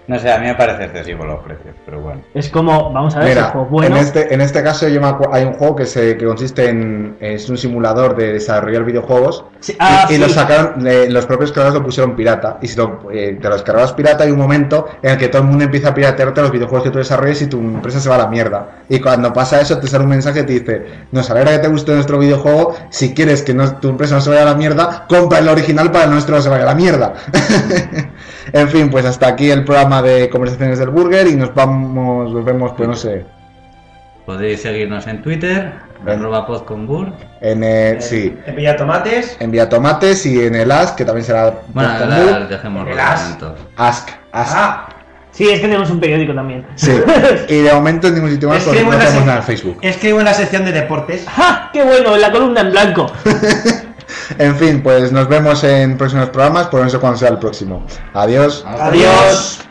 No sé, a mí me parece excesivo los precios, pero bueno. es como, vamos a ver, Mira, si el juego bueno. en, este, en este caso yo me hay un juego que, se, que consiste en es un simulador de desarrollar videojuegos Sí, ah, y, y sí. lo sacaron, eh, los propios creadores lo pusieron pirata y si lo, eh, te lo descargabas pirata hay un momento en el que todo el mundo empieza a piratearte los videojuegos que tú desarrolles y tu empresa se va a la mierda y cuando pasa eso te sale un mensaje que te dice nos alegra que te guste nuestro videojuego si quieres que no- tu empresa no se vaya a la mierda compra el original para que el nuestro no se vaya a la mierda en fin pues hasta aquí el programa de conversaciones del burger y nos vamos nos vemos pues no sé Podéis seguirnos en Twitter, Ven. arroba podconbur. En el, sí, En Villa Tomates. en Vía Tomates y en el Ask, que también será Bueno, ahora dejemos El. Ask, Ask. Ah, Sí, es que tenemos un periódico también. Sí. Y de momento en ningún sitio más porque no en, tenemos nada en Facebook. escribo en la sección de deportes. ¡Ja! ¡Qué bueno! En la columna en blanco. En fin, pues nos vemos en próximos programas, por no sé cuándo sea el próximo. Adiós. Adiós.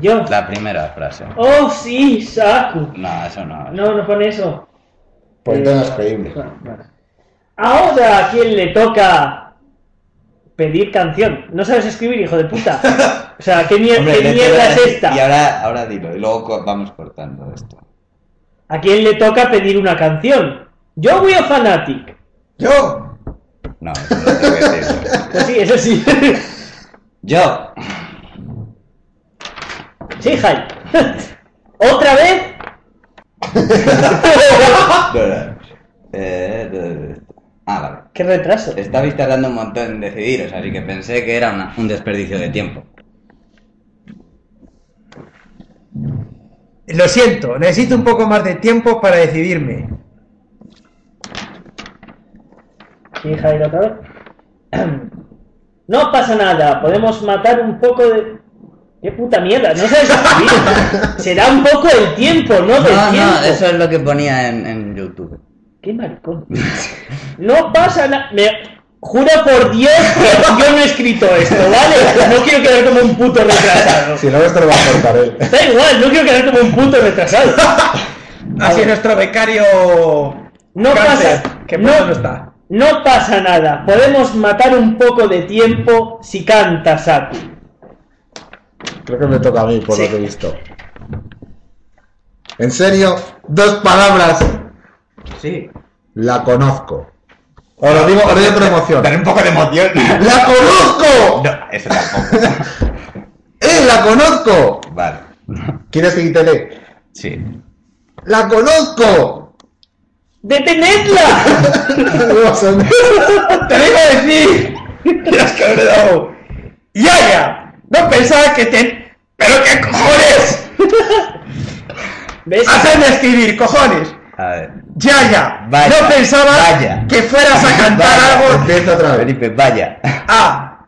Yo. La primera frase. Oh, sí, Saku. No, eso no. No, no pone eso. Pues entonces no es creíble. Ah, vale. Ahora, ¿a quién le toca pedir canción? No sabes escribir, hijo de puta. O sea, ¿qué, mier- Hombre, qué mierda es esta? Y ahora, ahora dilo, y luego co- vamos cortando esto. ¿A quién le toca pedir una canción? ¿Yo voy a Fanatic? ¡Yo! No, eso no tengo que decir. Pues sí, eso sí. Yo. Sí, Jai. ¿Otra vez? Eh. Ah, vale. ¡Qué retraso! Estabais tardando un montón en decidiros, así que pensé que era una- un desperdicio de tiempo. Lo siento, necesito un poco más de tiempo para decidirme. Sí, Jai, otra vez. No pasa nada, podemos matar un poco de... ¡Qué puta mierda! No sabes escribir. Será un poco el tiempo, no del No, tiempo. no, eso es lo que ponía en, en YouTube. ¡Qué maricón! No pasa nada. Me juro por Dios que yo no he escrito esto, ¿vale? No quiero quedar como un puto retrasado. Si no, esto lo va a cortar él. Da igual, no quiero quedar como un puto retrasado. Así es nuestro becario. No Cáncer, pasa. Que no, está. no pasa nada. Podemos matar un poco de tiempo si canta Saku. Creo que me toca a mí, por Sí. lo que he visto. En serio, dos palabras. Sí. La conozco. Os lo digo, os digo con emoción. Dale un poco de emoción. ¡La conozco! No, eso tampoco. ¡Eh, la conozco! Vale. ¿Quieres que quítele? Sí. ¡La conozco! ¡Detenedla! ¡Te lo iba a decir! ¡Ya has cabrón! ¡Yaya! No pensaba que te. ¿Pero qué cojones! ¿Ves? ¡Hacedme escribir, cojones! A ver. ¡Yaya! Vaya, no pensaba vaya. que fueras a cantar Vaya. algo. Empieza otra vez. Felipe, vaya. ¡Ah!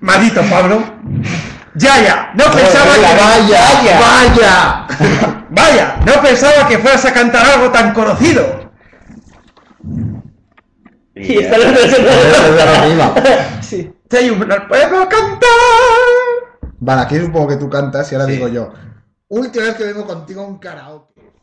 Maldito Pablo. ¡Yaya! No pensaba que. ¡Vaya! ¡Vaya! ¡Vaya! No pensaba que fueras a cantar algo tan conocido. Y está Eso es lo que iba. Sí. ¡Te no puedo cantar! Vale, aquí supongo que tú cantas y ahora Sí. digo yo. Última vez que vengo contigo a un karaoke.